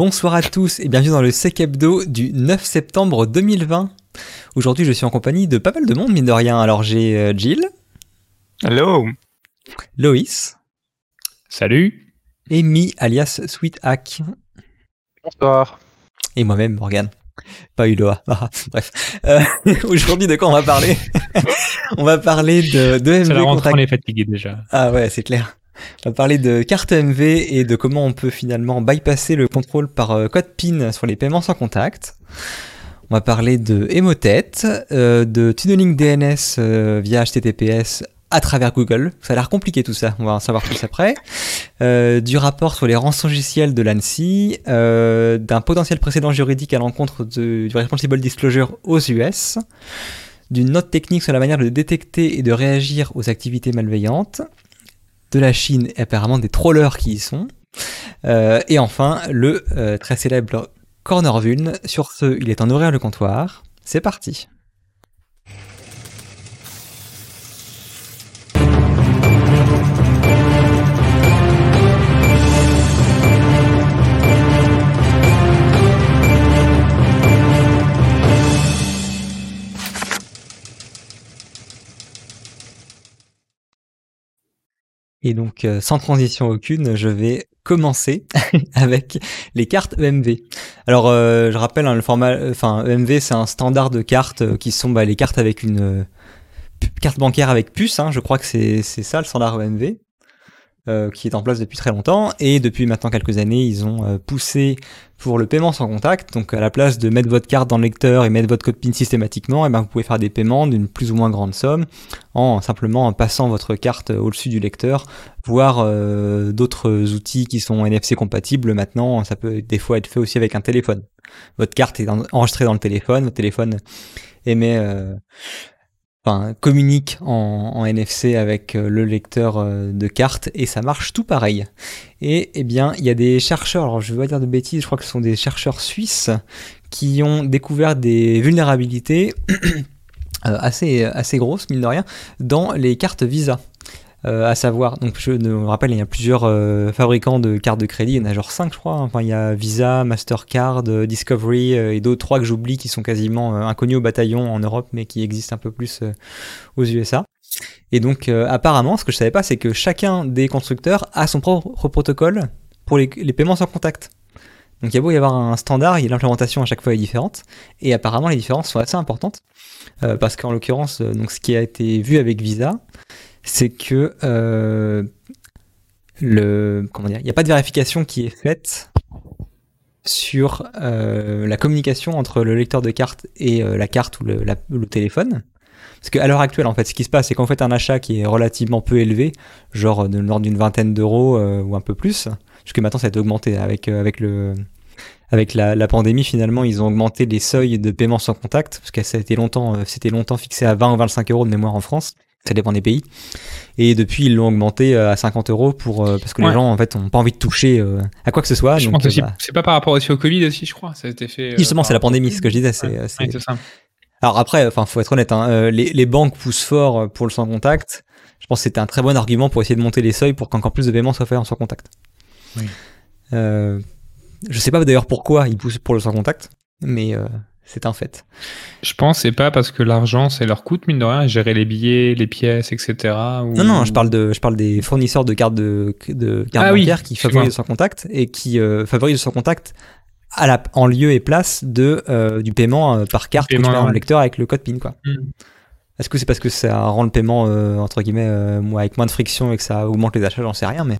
Bonsoir à tous et bienvenue dans le Sec Hebdo du 9 septembre 2020. Aujourd'hui, je suis en compagnie de pas mal de monde, mine de rien. Alors, j'ai euh, Jill. Hello. Loïs. Salut. Et Mi, alias Sweet Hack. Bonsoir. Et moi-même, Morgan. Pas Uloa. Ah, bref. Euh, Aujourd'hui, de quoi on va parler? On va parler de, de C'est la MV rentrée, contre on est fatigué déjà. Ah ouais, c'est clair. On va parler de carte MV et de comment on peut finalement bypasser le contrôle par euh, code PIN sur les paiements sans contact. On va parler de Emotet, euh, de tunneling DNS euh, via HTTPS à travers Google. Ça a l'air compliqué tout ça, on va en savoir plus après. Du rapport sur les rançongiciels de l'ANSI, d'un potentiel précédent juridique à l'encontre du Responsible Disclosure aux US, d'une note technique sur la manière de détecter et de réagir aux activités malveillantes, de la Chine et apparemment des trollers qui y sont, Euh, et enfin le euh, très célèbre Corner Vuln. Sur ce, il est temps d'ouvrir le comptoir. C'est parti. Et donc, euh, sans transition aucune, je vais commencer avec les cartes EMV. Alors, euh, je rappelle, hein, le format, enfin, EMV, c'est un standard de cartes euh, qui sont bah, les cartes avec une carte bancaire avec puce. hein, je crois que c'est ça le standard EMV. Euh, qui est en place depuis très longtemps. Et depuis maintenant quelques années ils ont euh, poussé pour le paiement sans contact. Donc à la place de mettre votre carte dans le lecteur et mettre votre code PIN systématiquement et ben vous pouvez faire des paiements d'une plus ou moins grande somme en simplement en passant votre carte au-dessus du lecteur, voire euh, d'autres outils qui sont NFC compatibles maintenant, ça peut des fois être fait aussi avec un téléphone. Votre carte est en- enregistrée dans le téléphone, votre téléphone émet, euh, communique en, NFC avec euh, le lecteur euh, de carte et ça marche tout pareil. Et eh bien, il y a des chercheurs, alors je vais pas dire de bêtises, je crois que ce sont des chercheurs suisses qui ont découvert des vulnérabilités euh, assez, assez grosses, mine de rien, dans les cartes Visa. Euh, à savoir, donc je me rappelle, il y a plusieurs euh, fabricants de cartes de crédit, il y en a genre 5 je crois, hein. enfin il y a Visa, Mastercard, euh, Discovery et d'autres trois que j'oublie qui sont quasiment inconnus au bataillon en Europe mais qui existent un peu plus aux USA. Et donc apparemment, ce que je savais pas, c'est que chacun des constructeurs a son propre protocole pour les, paiements sans contact. Donc il y a beau y avoir un standard, l'implémentation à chaque fois est différente, et apparemment les différences sont assez importantes. Parce qu'en l'occurrence, donc ce qui a été vu avec Visa, c'est que euh, le comment dire, il n'y a pas de vérification qui est faite sur euh, la communication entre le lecteur de carte et euh, la carte ou le, téléphone. Parce qu'à l'heure actuelle, en fait, ce qui se passe, c'est qu'en fait, un achat qui est relativement peu élevé, genre de l'ordre d'une vingtaine d'euros euh, ou un peu plus, puisque maintenant ça a été augmenté avec, euh, avec le, avec la, la pandémie, finalement, ils ont augmenté les seuils de paiement sans contact, parce que ça a été longtemps, euh, c'était longtemps fixé à 20 ou 25 euros de mémoire en France. Ça dépend des pays. Et depuis, ils l'ont augmenté euh, à 50 euros pour, euh, parce que les gens, en fait, ont pas envie de toucher euh, à quoi que ce soit. je donc, pense aussi, bah, c'est pas par rapport aussi au Covid aussi, je crois. Ça a été fait. euh, justement, c'est la pandémie, ce que je disais. C'est, Ouais, c'est- ouais. Alors après, enfin, faut être honnête, hein, les, les banques poussent fort pour le sans contact. Je pense que c'était un très bon argument pour essayer de monter les seuils pour qu'encore plus de paiements soient faits en sans contact. Oui. Je sais pas d'ailleurs pourquoi ils poussent pour le sans contact, mais c'est un fait. Je pense que c'est pas parce que l'argent, c'est leur coûte, mine de rien, gérer les billets, les pièces, etc. ou- Non, non, je parle de, je parle des fournisseurs de cartes de, de cartes Ah oui, bancaires qui favorisent le sans contact et qui euh, favorisent le sans contact à la, en lieu et place de, euh, du paiement euh, par carte que tu paiement le normal. lecteur avec le code PIN, quoi. Mm. Est-ce que c'est parce que ça rend le paiement, entre guillemets, avec moins de friction et que ça augmente les achats, j'en sais rien, mais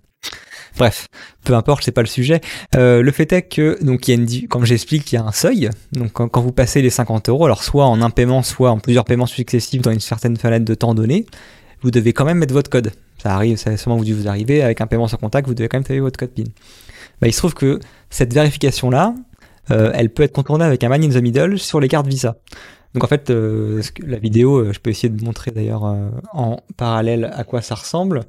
bref, peu importe, c'est pas le sujet. Euh, le fait est que, donc, il y a une, comme j'explique, il y a un seuil. Donc, quand, vous passez les 50 euros, alors soit en un paiement, soit en plusieurs paiements successifs dans une certaine fenêtre de temps donné, vous devez quand même mettre votre code. Ça arrive, ça sûrement vous vous arrivez avec un paiement sans contact, vous devez quand même taper votre code PIN. Bah, il se trouve que cette vérification-là, euh, elle peut être contournée avec un man in the middle sur les cartes Visa. Donc en fait, euh, la vidéo, euh, je peux essayer de montrer d'ailleurs euh, en parallèle à quoi ça ressemble,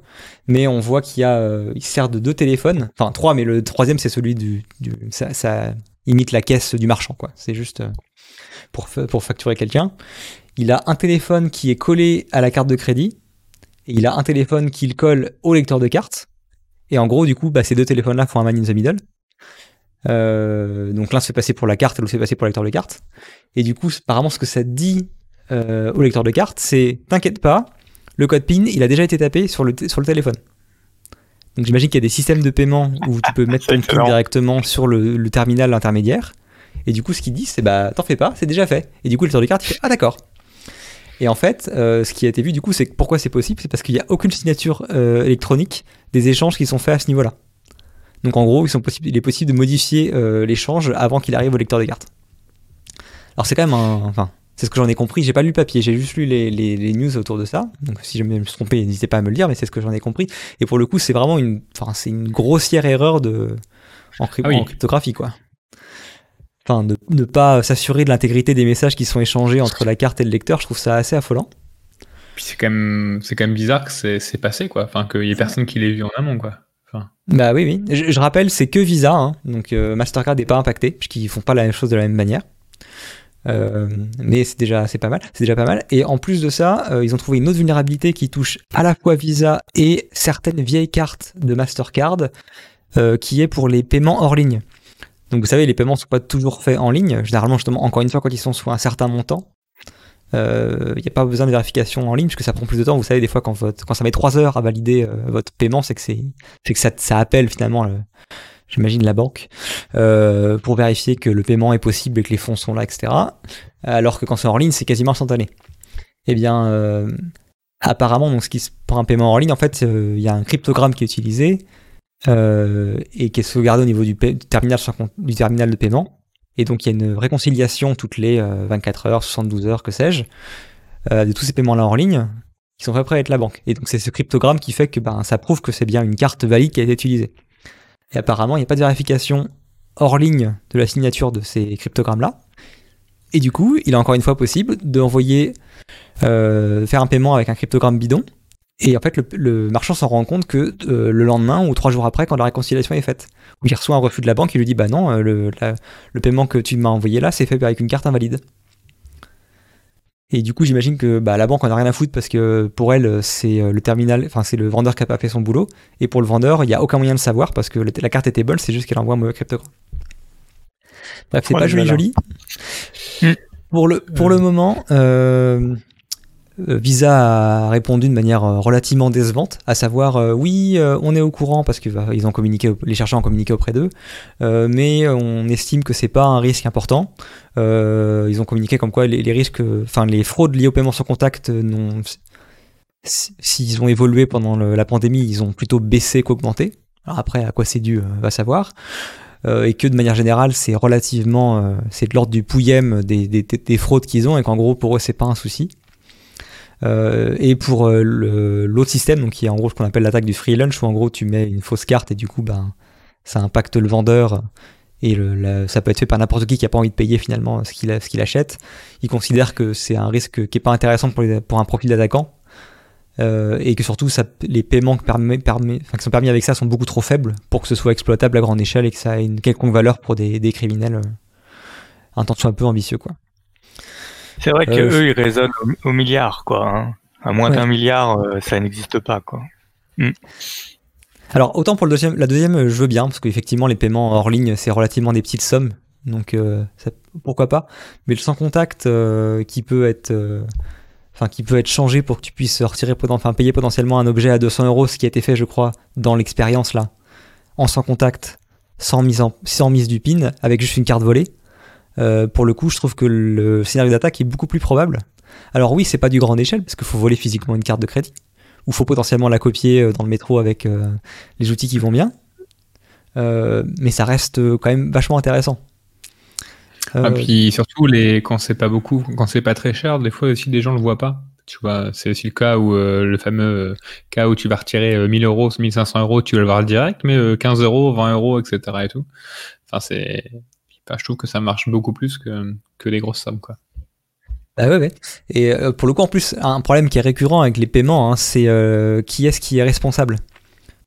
mais on voit qu'il y a, euh, il sert de deux téléphones, enfin trois, mais le troisième c'est celui du, ça, imite la caisse du marchand quoi. C'est juste pour pour facturer quelqu'un. Il a un téléphone qui est collé à la carte de crédit et il a un téléphone qu'il colle au lecteur de carte. Et en gros, du coup, bah, ces deux téléphones-là font un man in the middle. Euh, donc l'un se fait passer pour la carte et l'autre se fait passer pour le lecteur de carte. Et du coup, apparemment, ce que ça dit euh, au lecteur de carte, c'est t'inquiète pas, le code PIN, il a déjà été tapé sur le, sur le téléphone. Donc j'imagine qu'il y a des systèmes de paiement où tu peux mettre ton PIN directement sur le, le terminal intermédiaire. Et du coup, ce qu'il dit, c'est bah t'en fais pas, c'est déjà fait. Et du coup, le lecteur de carte, il fait ah d'accord. Et en fait, euh, ce qui a été vu du coup, c'est pourquoi c'est possible, c'est parce qu'il n'y a aucune signature électronique des échanges qui sont faits à ce niveau-là. Donc en gros, ils sont possibles, il est possible de modifier euh, l'échange avant qu'il arrive au lecteur de cartes. Alors c'est quand même un, enfin, c'est ce que j'en ai compris. J'ai pas lu le papier, j'ai juste lu les, les, les, news autour de ça. Donc si je me suis trompé, n'hésitez pas à me le dire, mais c'est ce que j'en ai compris. Et pour le coup, c'est vraiment une, enfin, c'est une grossière erreur de en, crypt- Ah oui. en cryptographie, quoi. Enfin, de ne pas s'assurer de l'intégrité des messages qui sont échangés entre la carte et le lecteur, je trouve ça assez affolant. Puis c'est quand même, c'est quand même bizarre que c'est c'est passé, quoi. Enfin, qu'il y ait personne qui l'ait vu en amont, quoi. Bah oui, oui. Je, rappelle, c'est que Visa, hein. donc euh, Mastercard n'est pas impacté, puisqu'ils font pas la même chose de la même manière. Euh, mais c'est déjà, c'est pas mal. C'est déjà pas mal. Et en plus de ça, euh, ils ont trouvé une autre vulnérabilité qui touche à la fois Visa et certaines vieilles cartes de Mastercard, qui est pour les paiements hors ligne. Donc vous savez, les paiements sont pas toujours faits en ligne. Généralement, justement, encore une fois, quand ils sont sous un certain montant, il n'y a pas besoin de vérification en ligne, puisque ça prend plus de temps. Vous savez, des fois, quand, votre, quand ça met 3 heures à valider euh, votre paiement, c'est que, c'est, que ça, ça appelle finalement, le- j'imagine, la banque, euh, pour vérifier que le paiement est possible et que les fonds sont là, etc. Alors que quand c'est en ligne, c'est quasiment instantané. Eh bien, euh, apparemment, donc, ce qui se, pour un paiement en ligne, en fait, euh, il y a un cryptogramme qui est utilisé euh, et qui est sauvegardé au niveau du, du terminal, du terminal de paiement. Et donc, il y a une réconciliation toutes les euh, 24 heures, 72 heures, que sais-je, euh, de tous ces paiements-là en ligne qui sont faits après avec la banque. Et donc, c'est ce cryptogramme qui fait que ben, ça prouve que c'est bien une carte valide qui a été utilisée. Et apparemment, il n'y a pas de vérification hors ligne de la signature de ces cryptogrammes-là. Et du coup, il est encore une fois possible d'envoyer, euh, faire un paiement avec un cryptogramme bidon. Et en fait, le, le marchand s'en rend compte que euh, le lendemain ou trois jours après, quand la réconciliation est faite, où il reçoit un refus de la banque, il lui dit Bah non, euh, le, la- le paiement que tu m'as envoyé là, c'est fait avec une carte invalide. Et du coup, j'imagine que bah, la banque en a rien à foutre parce que pour elle, c'est euh, le terminal, enfin, c'est le vendeur qui a pas fait son boulot. Et pour le vendeur, il n'y a aucun moyen de savoir parce que la carte était bonne, c'est juste qu'elle envoie un mauvais cryptogramme. Bref, c'est pas joli, joli. Mm. Pour le, pour le moment, euh, Visa a répondu de manière euh, relativement décevante, à savoir euh, oui, euh, on est au courant parce que bah, ont communiqué, les chercheurs ont communiqué auprès d'eux, euh, mais on estime que c'est pas un risque important. Euh, ils ont communiqué comme quoi les, risques, enfin les fraudes liées au paiement sans contact euh, s'ils ont évolué pendant la pandémie, ils ont plutôt baissé qu'augmenté. Après, à quoi c'est dû, euh, va savoir. Euh, et que de manière générale, c'est relativement, euh, c'est de l'ordre du pouillème des- des fraudes qu'ils ont, et qu'en gros, pour eux, c'est pas un souci. Euh, et pour euh, l'autre système, donc qui est en gros ce qu'on appelle l'attaque du free lunch, où en gros tu mets une fausse carte et du coup, ben, ça impacte le vendeur et ça peut être fait par n'importe qui qui a pas envie de payer finalement ce qu'il achète. Ils considèrent que c'est un risque qui est pas intéressant pour, un profil d'attaquant. Euh, et que surtout les paiements qui sont permis avec ça sont beaucoup trop faibles pour que ce soit exploitable à grande échelle et que ça ait une quelconque valeur pour des, criminels un soit un peu ambitieux quoi. C'est vrai que Euh, eux, ils raisonnent au, au milliard, quoi. hein. À moins Ouais. d'un milliard, euh, ça n'existe pas, quoi. Alors autant pour le deuxième, la deuxième euh, je veux bien parce qu'effectivement les paiements hors ligne c'est relativement des petites sommes donc euh, ça- pourquoi pas mais le sans contact euh, qui peut être euh, enfin qui peut être changé pour que tu puisses retirer enfin payer potentiellement un objet à 200 euros ce qui a été fait je crois dans l'expérience là en sans contact sans mise en sans mise du pin avec juste une carte volée Euh, pour le coup je trouve que le scénario d'attaque est beaucoup plus probable alors oui c'est pas du grande échelle parce qu'il faut voler physiquement une carte de crédit ou faut potentiellement la copier euh, dans le métro avec euh, les outils qui vont bien. Euh, mais ça reste quand même vachement intéressant. Ah, puis surtout, les... quand c'est pas beaucoup, quand c'est pas très cher, des fois aussi des gens le voient pas. Tu vois, c'est aussi le cas où le fameux cas où tu vas retirer euh, 1000 euros, 1500 euros, tu vas le voir direct, mais euh, 15 euros, 20 euros, etc. et tout. Enfin, c'est. Je trouve que ça marche beaucoup plus que, que les grosses sommes, quoi. Bah ouais. Et euh, pour le coup, en plus, un problème qui est récurrent avec les paiements, hein, c'est euh, qui est-ce qui est responsable?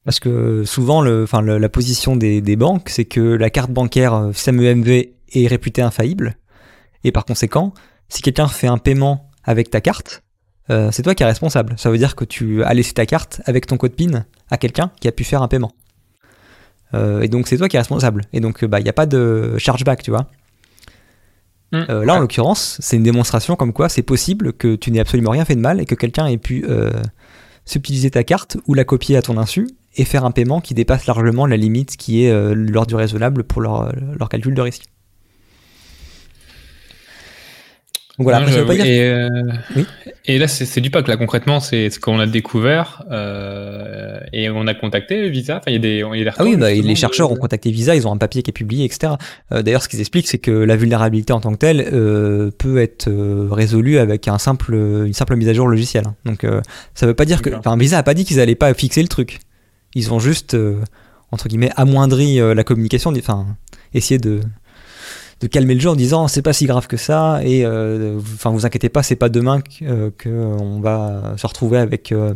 Parce que souvent, le, la position des, des banques, c'est que la carte bancaire euh, système EMV est réputée infaillible. Et par conséquent, si quelqu'un fait un paiement avec ta carte, euh, c'est toi qui es responsable. Ça veut dire que tu as laissé ta carte avec ton code PIN à quelqu'un qui a pu faire un paiement. Euh, et donc c'est toi qui es responsable. Et donc bah il n'y a pas de chargeback, tu vois. Mm. Euh, là, en l'occurrence, c'est une démonstration comme quoi c'est possible que tu n'aies absolument rien fait de mal et que quelqu'un ait pu euh, subtiliser ta carte ou la copier à ton insu et faire un paiement qui dépasse largement la limite qui est euh, l'ordre du raisonnable pour leur, leur calcul de risque. Donc voilà, Non, après, ça veut pas dire et, euh, Oui. et là, c'est du pack. Là, concrètement, c'est ce qu'on a découvert euh, et on a contacté Visa. Enfin, il y a des, il y a des Ah oui, bah, les chercheurs ont contacté Visa, ils ont un papier qui est publié, etc. Euh, D'ailleurs, ce qu'ils expliquent, c'est que la vulnérabilité en tant que telle euh, peut être résolue avec un simple, une simple mise à jour logicielle. Donc, euh, ça veut pas dire que. Enfin, Visa a pas dit qu'ils allaient pas fixer le truc. Ils ont juste, euh, entre guillemets, amoindri la communication, enfin, essayer de de calmer le jeu en disant c'est pas si grave que ça et euh, vous- enfin vous inquiétez pas c'est pas demain que, euh, que on va se retrouver avec euh,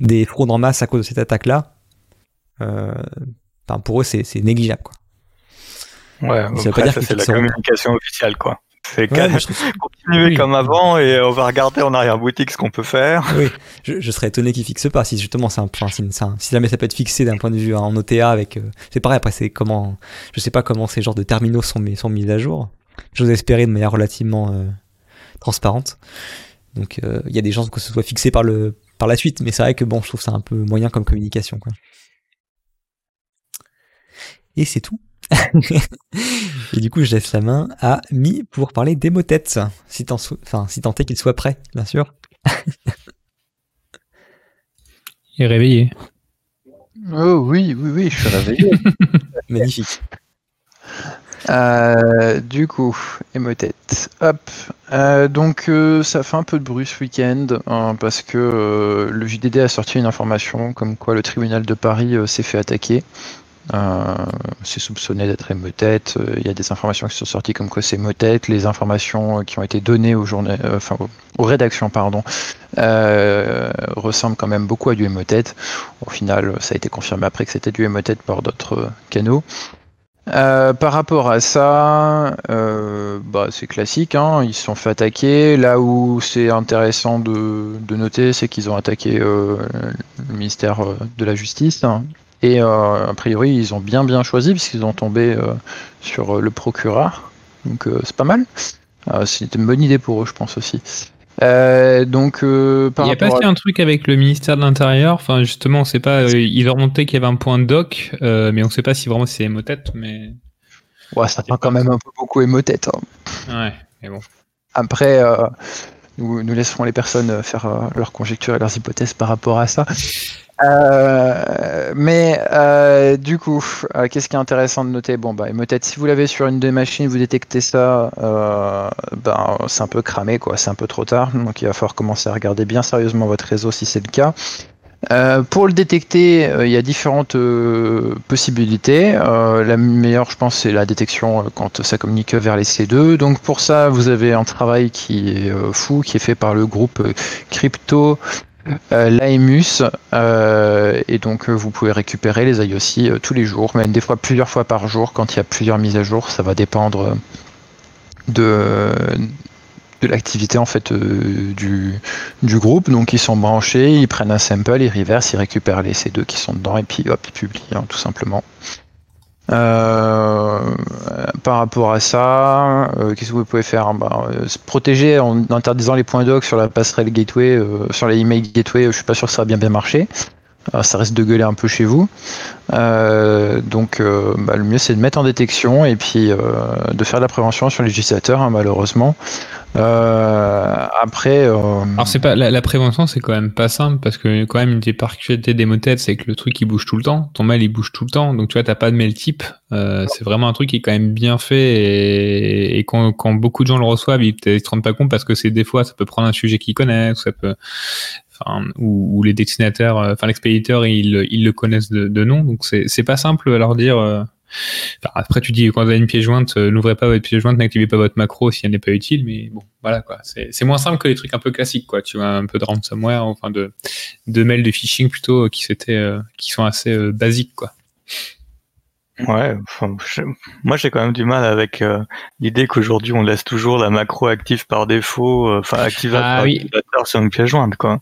des fraudes en masse à cause de cette attaque là enfin pour eux c'est négligeable quoi Ouais, Ça veut pas dire ça c'est la communication officielle, quoi. C'est Ouais, je continuer Oui. comme avant et on va regarder en arrière-boutique ce qu'on peut faire. oui, je, je serais étonné qu'ils fixent pas si justement c'est un, enfin, si, si jamais ça peut être fixé d'un point de vue en OTA avec euh, c'est pareil après c'est comment je sais pas comment ces genres de terminaux sont mis, sont mis à jour. J'ose espérer de manière relativement euh, transparente. Donc euh, il y a des chances que ce soit fixé par le par la suite mais c'est vrai que bon je trouve ça un peu moyen comme communication quoi. Et c'est tout et du coup je laisse la main à Mi pour parler des motettes si tant sou- enfin si tant est qu'il soit prêt bien sûr Il est réveillé. Oh oui, oui, oui, je suis réveillé. magnifique Euh, du coup, Emotet. Hop. Euh, donc, euh, ça fait un peu de bruit ce week-end hein, parce que euh, le JDD a sorti une information comme quoi le tribunal de Paris euh, s'est fait attaquer. Euh, c'est soupçonné d'être Emotet. Euh, Il y a des informations qui sont sorties comme quoi c'est Emotet. Les informations euh, qui ont été données aux, journa- enfin, aux, rédactions pardon, ressemblent quand même beaucoup à du Emotet. Au final, ça a été confirmé après que c'était du Emotet par d'autres canaux. Par rapport à ça, bah, c'est classique, hein, ils se sont fait attaquer. Là où c'est intéressant de, noter, c'est qu'ils ont attaqué le ministère de la Justice. hein. Et euh, a priori, ils ont bien bien choisi puisqu'ils ont tombé euh, sur euh, le procureur. Donc c'est pas mal. C'est une bonne idée pour eux, je pense aussi. Euh, donc euh, Il n'y a pas rapport à- un truc avec le ministère de l'Intérieur. Enfin, justement, on sait pas. euh, ils ont remonté qu'il y avait un point doc, mais on sait pas si vraiment c'est Emotet. Mais Ouais, ça fait quand même un peu beaucoup émotet. hein. ouais, mais bon. Après, nous, laisserons les personnes euh, faire euh, leurs conjectures et leurs hypothèses par rapport à ça. Euh, mais du coup, qu'est-ce qui est intéressant de noter? Bon, bah, Emotet, si vous l'avez sur une des machines, vous détectez ça, ben, c'est un peu cramé, quoi. C'est un peu trop tard. Donc, il va falloir commencer à regarder bien sérieusement votre réseau si c'est le cas. Euh, pour le détecter, euh, il y a différentes euh, possibilités. La meilleure, je pense, c'est la détection quand ça communique vers les C2. Donc pour ça, vous avez un travail qui est fou, qui est fait par le groupe Crypto. euh, et donc vous pouvez récupérer les IOC tous les jours, même des fois plusieurs fois par jour quand il y a plusieurs mises à jour, ça va dépendre de, de l'activité en fait euh, du, du groupe. Donc ils sont branchés, ils prennent un sample, ils reversent, ils récupèrent les C2 qui sont dedans et puis hop, ils publient hein, tout simplement. Euh, par rapport à ça, euh, qu'est-ce que vous pouvez faire? Bah, Se protéger en interdisant les points doc sur la passerelle gateway, sur les email gateway, je suis pas sûr que ça va bien bien marcher. Euh, ça risque de gueuler un peu chez vous. Euh, donc euh, bah, le mieux c'est de mettre en détection et puis euh, de faire de la prévention sur les utilisateurs hein, malheureusement. Après, Alors c'est pas la, prévention, c'est quand même pas simple parce que quand même une des particularités des motettes, c'est que le truc il bouge tout le temps. Ton mail il bouge tout le temps, donc tu vois t'as pas de mail type. C'est vraiment un truc qui est quand même bien fait et, quand beaucoup de gens le reçoivent, ils, ils se rendent pas compte parce que c'est des fois ça peut prendre un sujet qu'ils connaissent, ça peut, enfin ou, ou les destinataires, euh, enfin l'expéditeur ils, ils le connaissent de, de nom, donc c'est pas simple à leur dire. euh, Enfin, après, tu dis quand vous avez une pièce jointe, euh, n'ouvrez pas votre pièce jointe, n'activez pas votre macro si elle n'est pas utile. Mais bon, voilà quoi. C'est moins simple que les trucs un peu classiques, quoi. Tu vois, un peu de ransomware, enfin de de mails de phishing plutôt euh, qui euh, qui sont assez euh, basiques, quoi. Ouais, enfin, je- moi j'ai quand même du mal avec euh, l'idée qu'aujourd'hui on laisse toujours la macro active par défaut, euh, enfin activable Ah par oui. sur une pièce jointe, quoi.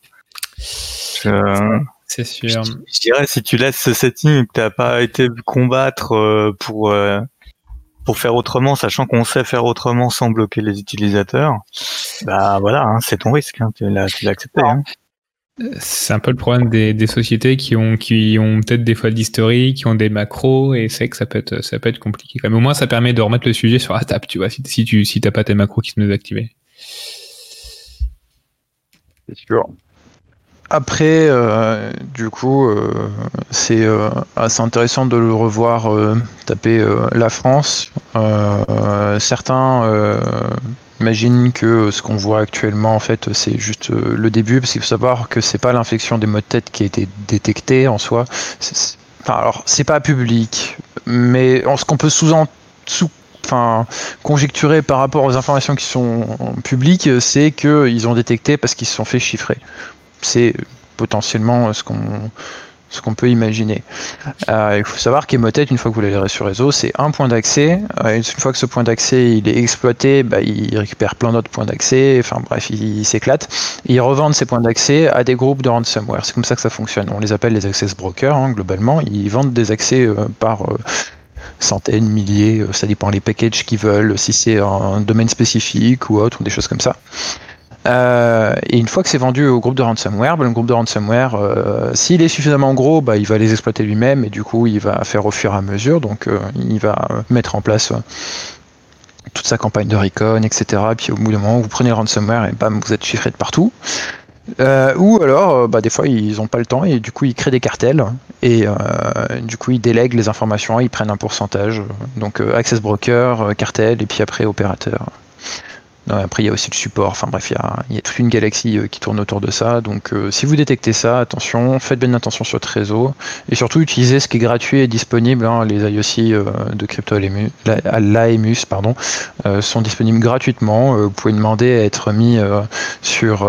Je- C'est sûr. Je, dirais si tu laisses ce setting et que t'as pas été combattre euh, pour euh, pour faire autrement, sachant qu'on sait faire autrement sans bloquer les utilisateurs, bah voilà, hein, c'est ton risque. Hein, tu l'as accepté. Hein. C'est un peu le problème des, des sociétés qui ont qui ont peut-être des fois d'historique, qui ont des macros et c'est que ça peut être ça peut être compliqué. Même. Au moins ça permet de remettre le sujet sur la table, tu vois, si, si tu si t'as pas tes macros qui sont désactivés. C'est sûr. Après, euh, du coup, euh, c'est euh, assez intéressant de le revoir taper la France. certains imaginent que ce qu'on voit actuellement, en fait, c'est juste le début, parce qu'il faut savoir que c'est pas l'infection des maux de tête qui a été détectée en soi. Alors, c'est pas public, mais ce qu'on peut sous, sous enfin, conjecturer par rapport aux informations qui sont publiques, c'est qu'ils ont détecté parce qu'ils se sont fait chiffrer c'est potentiellement ce qu'on ce qu'on peut imaginer. Euh, il faut savoir qu'Emotet, une fois que vous l'avez sur réseau, c'est un point d'accès. Euh, une fois que ce point d'accès il est exploité, bah, il récupère plein d'autres points d'accès. Enfin bref, il, s'éclate. Ils revendent ces points d'accès à des groupes de ransomware. C'est comme ça que ça fonctionne. On les appelle les access brokers hein, globalement. Ils vendent des accès euh, par centaines, milliers, ça dépend les packages qu'ils veulent, si c'est un domaine spécifique ou autre, ou des choses comme ça. Euh, et une fois que c'est vendu au groupe de ransomware, bah, le groupe de ransomware, euh, s'il est suffisamment gros, bah, il va les exploiter lui-même et du coup il va faire au fur et à mesure. Donc euh, il va mettre en place toute sa campagne de recon, etc. Et puis au bout d'un moment, vous prenez ransomware et bam, vous êtes chiffré de partout. ou alors, bah, des fois, ils n'ont pas le temps et du coup, ils créent des cartels et du coup, ils délèguent les informations, ils prennent un pourcentage. Donc, access broker, cartel et puis après, opérateur. Après, il y a aussi le support. Enfin bref, il y a, toute une galaxie euh, qui tourne autour de ça. Donc, euh, si vous détectez ça, attention, faites bien attention sur votre réseau. Et surtout, utilisez ce qui est gratuit et disponible. Hein. les IOC euh, de CryptoLaemus l'AEMUS, pardon, sont disponibles gratuitement. vous pouvez demander à être mis sur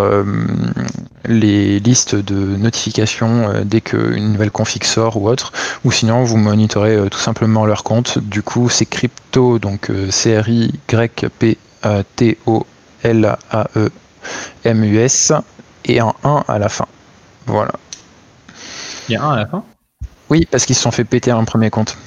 les listes de notifications dès qu'une nouvelle config sort ou autre. Ou sinon, vous monitorez tout simplement leur compte. Du coup, c'est crypto, donc C-R-I-Y-P T-O-L-A-E-M-U-S et un 1 à la fin. Voilà. Il y a un à la fin? Oui, parce qu'ils se sont fait péter un premier compte.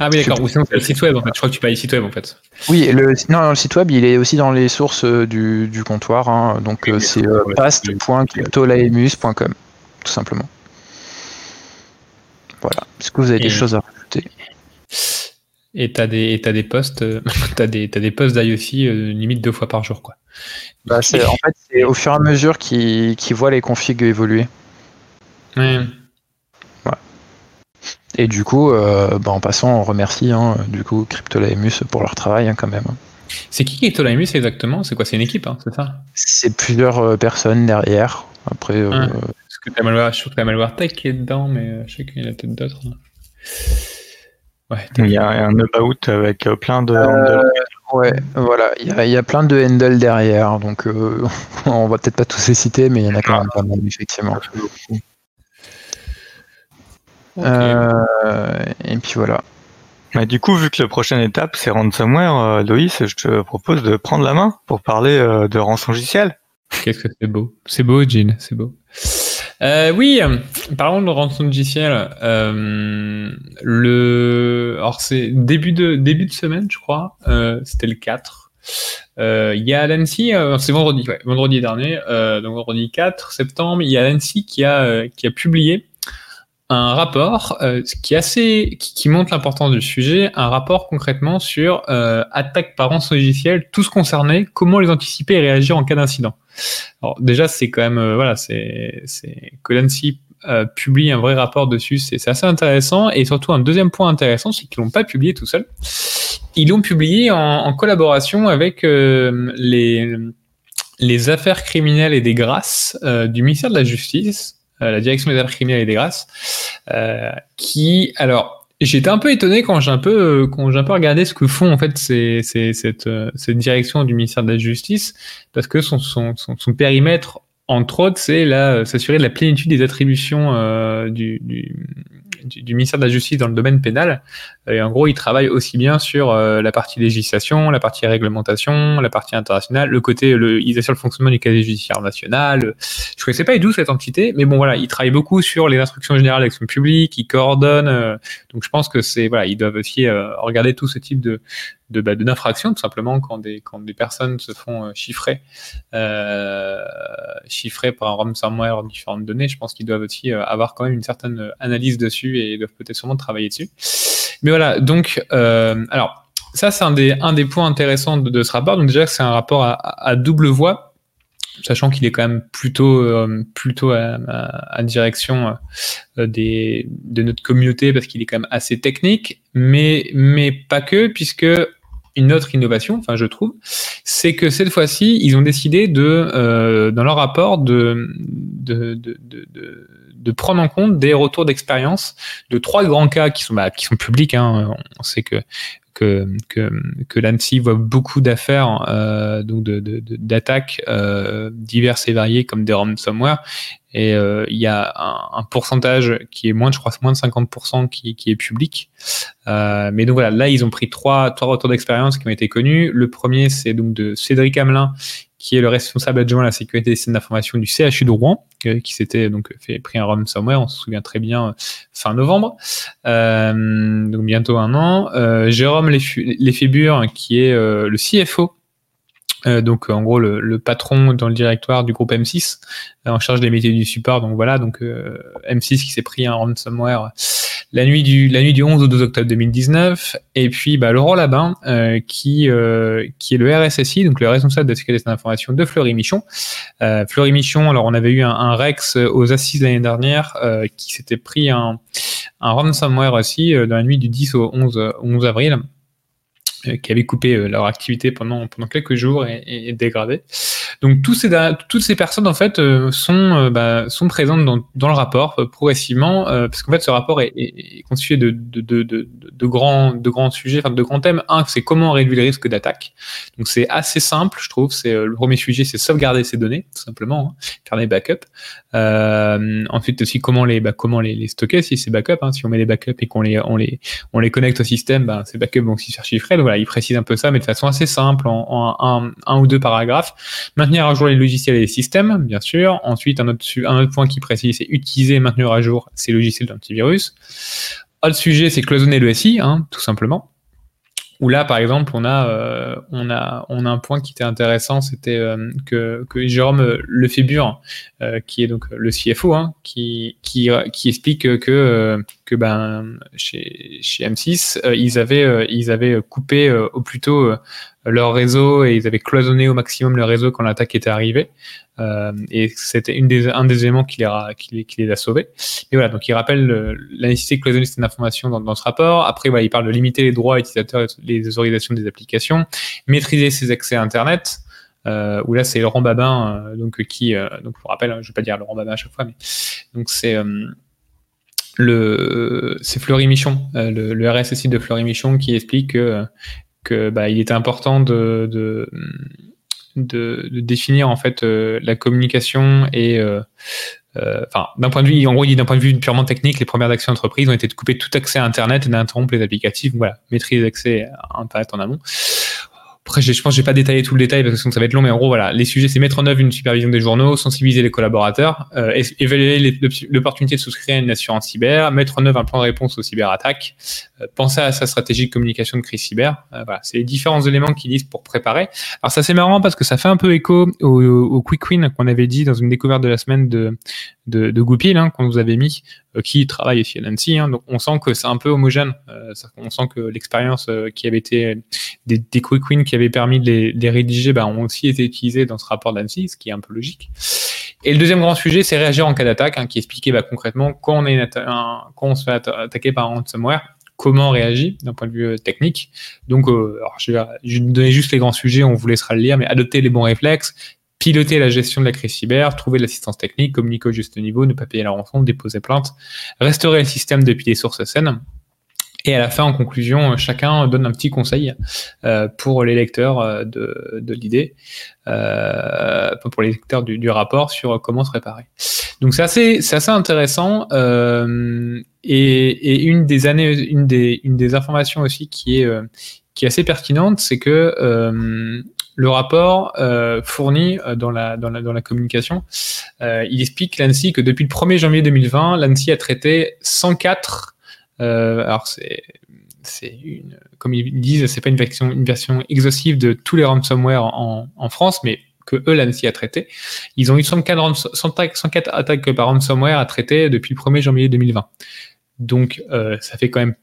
Ah oui, d'accord. Ou sinon, c'est le site web, en fait. Je crois que tu parles du site web, en fait. Oui, le, non, le site web, il est aussi dans les sources euh, du, comptoir. Hein. Donc, euh, c'est euh, past.cryptolaemus.com, tout simplement. Voilà. Est-ce que vous avez des choses à rajouter? Et t'as des, as des posts, euh, t'as des, as des posts d'IOC euh, limite deux fois par jour, quoi. Bah, c'est, en fait, c'est au fur et à mesure qu'ils, voient les configs évoluer. Ouais. Et du coup, euh, bah, en passant, on remercie hein, du coup CryptoLaemus pour leur travail hein, quand même. C'est qui CryptoLaemus exactement? C'est quoi? C'est une équipe, hein, c'est ça? C'est plusieurs personnes derrière. Après, Parce que Malware, je trouve que Malware Tech qui est dedans, mais je sais qu'il y en a peut-être d'autres. Ouais, il y a un about avec euh, plein de euh, Ouais, voilà, il y, a, plein de handles derrière, donc euh, on va peut-être pas tous les citer, mais il y en a quand même pas mal, effectivement. et puis voilà. Bah, du coup, vu que la prochaine étape c'est ransomware, Loïs, je te propose de prendre la main pour parler de rançon logiciel. Qu'est-ce que c'est beau. C'est beau, Jean, c'est beau. Euh, oui, parlons de rançon logiciel. Euh, le, alors c'est début de début de semaine, je crois. Euh, C'était le 4. Euh, il y a l'ANSI, euh, c'est vendredi, ouais, vendredi dernier, euh, donc vendredi 4 septembre, il y a l'ANSI qui a qui a publié un rapport euh, qui, assez, qui, qui montre l'importance du sujet, un rapport concrètement sur euh, attaque par rançon logiciel, tous concernés, comment les anticiper et réagir en cas d'incident. Alors déjà, c'est quand même, euh, voilà, c'est que l'ANSI euh, publie un vrai rapport dessus, c'est assez intéressant. Et surtout, un deuxième point intéressant, c'est qu'ils l'ont pas publié tout seul. Ils l'ont publié en, en, collaboration avec euh, les, les affaires criminelles et des grâces du ministère de la Justice, euh, la direction des criminelles et des grâces, euh, qui, alors, j'étais un peu étonné quand j'ai un peu, euh, quand j'ai un peu regardé ce que font en fait ces, ces, cette, cette direction du ministère de la Justice, parce que son, son, son, son périmètre entre autres, c'est là s'assurer de la plénitude des attributions euh, du, du, du, du, ministère de la Justice dans le domaine pénal. Et en gros, il travaille aussi bien sur la partie législation, la partie réglementation, la partie internationale, le côté, le, il assure le fonctionnement du casier judiciaire national. Je connaissais pas du cette entité, mais bon voilà, il travaille beaucoup sur les instructions générales d'action publique, il coordonne. donc je pense que c'est voilà, ils doivent aussi regarder tout ce type de de bah, d'infraction tout simplement quand des quand des personnes se font euh, chiffrer euh, chiffrer par un ransomware différentes données. Je pense qu'ils doivent aussi euh, avoir quand même une certaine analyse dessus et doivent peut-être sûrement travailler dessus. Mais voilà donc euh, alors ça c'est un des un des points intéressants de, de ce rapport. Donc déjà c'est un rapport à, à double voie sachant qu'il est quand même plutôt euh, plutôt à, à, direction euh, des de notre communauté parce qu'il est quand même assez technique. Mais mais pas que puisque une autre innovation, enfin je trouve, c'est que cette fois-ci, ils ont décidé de, euh, dans leur rapport, de, prendre en compte des retours d'expérience de trois grands cas qui sont, bah, qui sont publics. Hein. On sait que que, que, l'ANSI voit beaucoup d'affaires, euh, donc d'attaques euh, diverses et variées comme des ransomware. Et euh, il y a un, pourcentage qui est moins, je crois, moins de 50% qui, est public. Mais donc voilà, là ils ont pris trois, trois retours d'expérience qui ont été connus. Le premier, c'est donc de Cédric Hamelin, qui est le responsable adjoint à la sécurité des systèmes d'information du CHU de Rouen, euh, qui s'était donc fait pris un ransomware, on se souvient très bien, fin novembre, euh, donc bientôt un an. Euh, Jérôme Lefébure, qui est euh, le CFO euh, donc en gros le, le, patron dans le directoire du groupe M6 euh, en charge des métiers du support. Donc voilà, donc euh, M6 qui s'est pris un ransomware la nuit du la nuit du 11 au 12 octobre 2019. Et puis bah, Laurent Labin qui qui est le RSSI, donc le responsable de la sécurité de l'information de Fleury Michon. Fleury Michon, alors on avait eu un, un Rex aux assises l'année dernière qui s'était pris un un ransomware aussi dans la nuit du 10 au 11 11 avril. Euh, qui avaient coupé euh, leur activité pendant, pendant quelques jours et, et dégradé. Donc toutes ces personnes en fait euh, sont, bah, sont présentes dans, le rapport progressivement parce qu'en fait ce rapport est, constitué de, grands, de grands sujets, enfin de grands thèmes. Un, c'est comment réduire le risque d'attaque. Donc c'est assez simple, je trouve. C'est le premier sujet, c'est sauvegarder ces données, tout simplement, hein, faire des backups. Euh, ensuite aussi comment les, bah, comment les, les, stocker si c'est backups. Hein, si on met des backups et qu'on les, on les, on les connecte au système, bah, ces backups vont aussi se faire chiffrer. Donc, voilà, il précise un peu ça, mais de façon assez simple, en, en un, ou deux paragraphes. Maintenir à jour les logiciels et les systèmes, bien sûr. Ensuite, un autre, un autre point qui précise, c'est utiliser et maintenir à jour ces logiciels d'antivirus. Autre sujet, c'est cloisonner le SI, hein, tout simplement. Où là, par exemple, on a, euh, on a, on a un point qui était intéressant, c'était euh, que, que Jérôme Lefébure, euh, qui est donc le CFO, hein, qui, qui, qui explique que, que ben, chez, chez M6, ils avaient, ils avaient coupé au plus tôt leur réseau et ils avaient cloisonné au maximum le réseau quand l'attaque était arrivée. Euh, et c'était une des, un des éléments qui les, a, qui, les, qui les a sauvés. Et voilà, donc il rappelle la nécessité de cloisonner cette information dans, dans, ce rapport. Après, voilà, il parle de limiter les droits utilisateurs les autorisations des applications, maîtriser ses accès à Internet. Euh, où là c'est Laurent Babin, euh, donc qui, euh, donc je vous rappelle, hein, je vais pas dire Laurent Babin à chaque fois, mais donc c'est euh, c'est Fleury Michon, euh, le, le, RSSI de Fleury Michon qui explique que, bah, il était important de, définir en fait euh, la communication et euh, d'un point de vue en gros d'un point de vue purement technique les premières actions d'entreprise ont été de couper tout accès à internet et d'interrompre les applicatifs voilà maîtrise d'accès à internet en amont après, je pense que j'ai pas détaillé tout le détail parce que ça va être long, mais en gros, voilà, les sujets, c'est mettre en œuvre une supervision des journaux, sensibiliser les collaborateurs, euh, évaluer l'opportunité de souscrire à une assurance cyber, mettre en œuvre un plan de réponse aux cyberattaques, euh, penser à sa stratégie de communication de crise cyber. Euh, voilà, c'est les différents éléments qu'ils disent pour préparer. Alors ça c'est marrant parce que ça fait un peu écho au, au quick win qu'on avait dit dans une découverte de la semaine de de, de Goupil hein, qu'on vous avait mis, euh, qui travaille à Nancy. Hein, donc on sent que c'est un peu homogène. Euh, on sent que l'expérience euh, qui avait été des, des quick wins qui avaient permis de les, de les rédiger, bah, ont aussi été utilisées dans ce rapport d'Annecy, ce qui est un peu logique. Et le deuxième grand sujet, c'est réagir en cas d'attaque, hein, qui expliquait bah, concrètement quand on, est quand on se fait attaquer par un ransomware, comment on réagit d'un point de vue technique. Donc, euh, alors je, vais, je vais donner juste les grands sujets, on vous laissera le lire, mais adopter les bons réflexes, piloter la gestion de la crise cyber, trouver l'assistance technique, communiquer au juste niveau, ne pas payer la rançon, déposer plainte, restaurer le système depuis les sources saines Et à la fin, en conclusion, chacun donne un petit conseil euh, pour les lecteurs euh, de, de l'idée, euh, pour les lecteurs du, rapport sur comment se préparer. Donc c'est assez, c'est assez intéressant. Euh, et, et, une des années, une des, une des informations aussi qui est, euh, qui est assez pertinente, c'est que euh, le rapport euh, fourni dans la, dans, la, communication, euh, il explique l'ANSI que depuis le 1er janvier 2020, l'ANSI a traité 104 euh, alors c'est une, comme ils disent, c'est pas une version, exhaustive de tous les ransomware en, France, mais que eux, l'ANSI a traité. Ils ont eu 104, 104 attaques par ransomware à traiter depuis le 1er janvier 2020. Donc, euh, ça fait quand même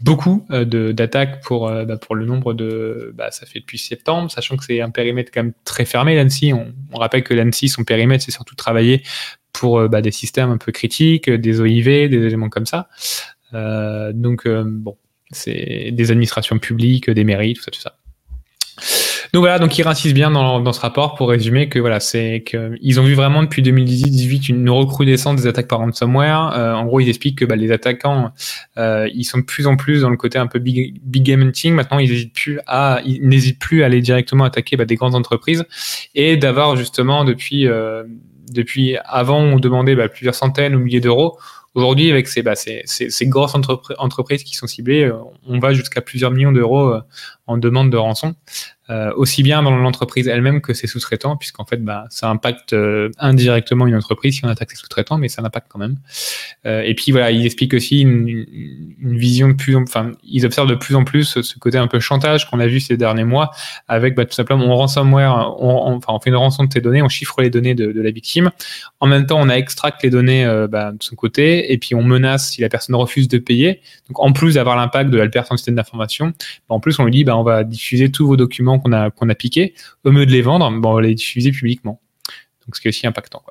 beaucoup euh, d'attaques pour, euh, bah, pour le nombre de... Bah, ça fait depuis septembre, sachant que c'est un périmètre quand même très fermé, l'ANSI. On, on, rappelle que l'ANSI, son périmètre, c'est surtout travailler pour euh, bah, des systèmes un peu critiques, des OIV, des éléments comme ça. Euh, donc bon, c'est des administrations publiques, des mairies, tout ça, tout ça. Donc voilà, donc ils réinsistent bien dans, dans, ce rapport pour résumer que voilà, c'est qu'ils ont vu vraiment depuis 2018 une recrudescence des attaques par ransomware. Euh, en gros, ils expliquent que bah, les attaquants, euh, ils sont de plus en plus dans le côté un peu big, big game hunting. Maintenant, ils n'hésitent plus à, n'hésitent plus à aller directement attaquer bah, des grandes entreprises et d'avoir justement depuis euh, depuis avant, on demandait bah, plusieurs centaines ou milliers d'euros. Aujourd'hui, avec ces, bah, ces, ces, grosses entrepr entreprises qui sont ciblées, on va jusqu'à plusieurs millions d'euros en demande de rançon euh, aussi bien dans l'entreprise elle-même que ses sous-traitants, puisqu'en fait, bah, ça impacte euh, indirectement une entreprise si on attaque ses sous-traitants, mais ça impacte quand même. Euh, et puis voilà, il explique aussi une, vision de plus, en, enfin, ils observent de plus en plus ce côté un peu chantage qu'on a vu ces derniers mois, avec bah, tout simplement on ransomware, on, on, enfin, on fait une rançon de tes données, on chiffre les données de, la victime. En même temps, on a extracte les données bah, de son côté, et puis on menace si la personne refuse de payer. Donc en plus d'avoir l'impact de la système d'information, en plus on lui dit, on va diffuser tous vos documents qu'on a, qu'on a piqué, au mieux de les vendre, bon, on les diffuser publiquement. Donc, ce qui est aussi impactant.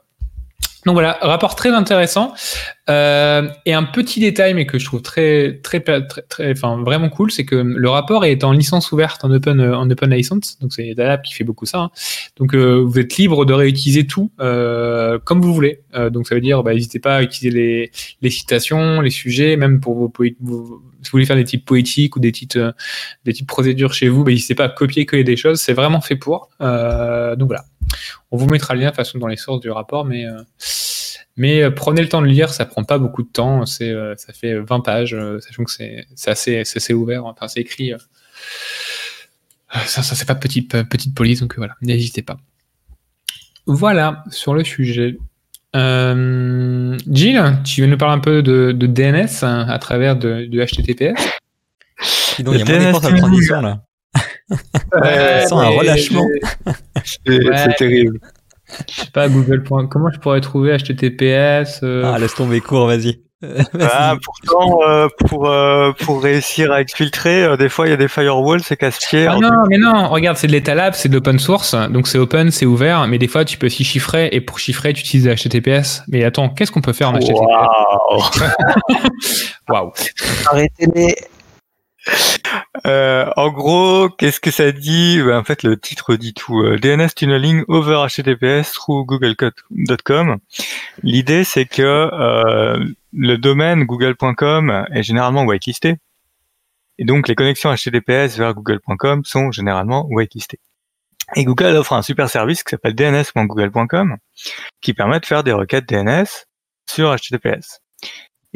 Donc voilà, rapport très intéressant. Euh, et un petit détail, mais que je trouve très, très, très, très enfin, vraiment cool, c'est que le rapport est en licence ouverte, en open, en open license. Donc c'est Dalab qui fait beaucoup ça. Hein. Donc euh, vous êtes libre de réutiliser tout euh, comme vous voulez. Euh, donc ça veut dire, bah, n'hésitez pas à utiliser les, les citations, les sujets, même pour vos, vos si vous voulez faire des types poétiques ou des types, des types procédures chez vous, bah, n'hésitez pas à copier-coller des choses. C'est vraiment fait pour. Euh, donc voilà. On vous mettra le lien de toute façon dans les sources du rapport, mais euh, mais euh, prenez le temps de lire, ça prend pas beaucoup de temps, c'est euh, ça fait 20 pages, sachant que c'est assez c'est ouvert, enfin c'est écrit. ça, ça c'est pas petite petite police, donc voilà, n'hésitez pas. Voilà sur le sujet. Euh, Gilles, tu veux nous parler un peu de, de DNS hein, à travers de, de HTTPS Donc, il y a moins la transition là. Ouais, sans un relâchement. C'est ouais. terrible. Je sais pas, Google. Comment je pourrais trouver HTTPS euh... Ah, laisse tomber court, vas-y. ah, pourtant, euh, pour, euh, pour réussir à exfiltrer, euh, des fois il y a des firewalls, c'est casse-pied. Ah non, mais non, regarde, c'est de l'état lab, c'est de l'open source, donc c'est open, c'est ouvert, mais des fois tu peux aussi chiffrer, et pour chiffrer, tu utilises HTTPS. Mais attends, qu'est-ce qu'on peut faire en HTTPS Waouh wow. Arrêtez les euh, en gros, qu'est-ce que ça dit? Ben, En fait, le titre dit tout. Euh, DNS tunneling over HTTPS through google.com. L'idée, c'est que euh, le domaine google.com est généralement whitelisté. Et donc, les connexions HTTPS vers google.com sont généralement whitelistées. Et Google offre un super service qui s'appelle dns.google.com qui permet de faire des requêtes DNS sur HTTPS.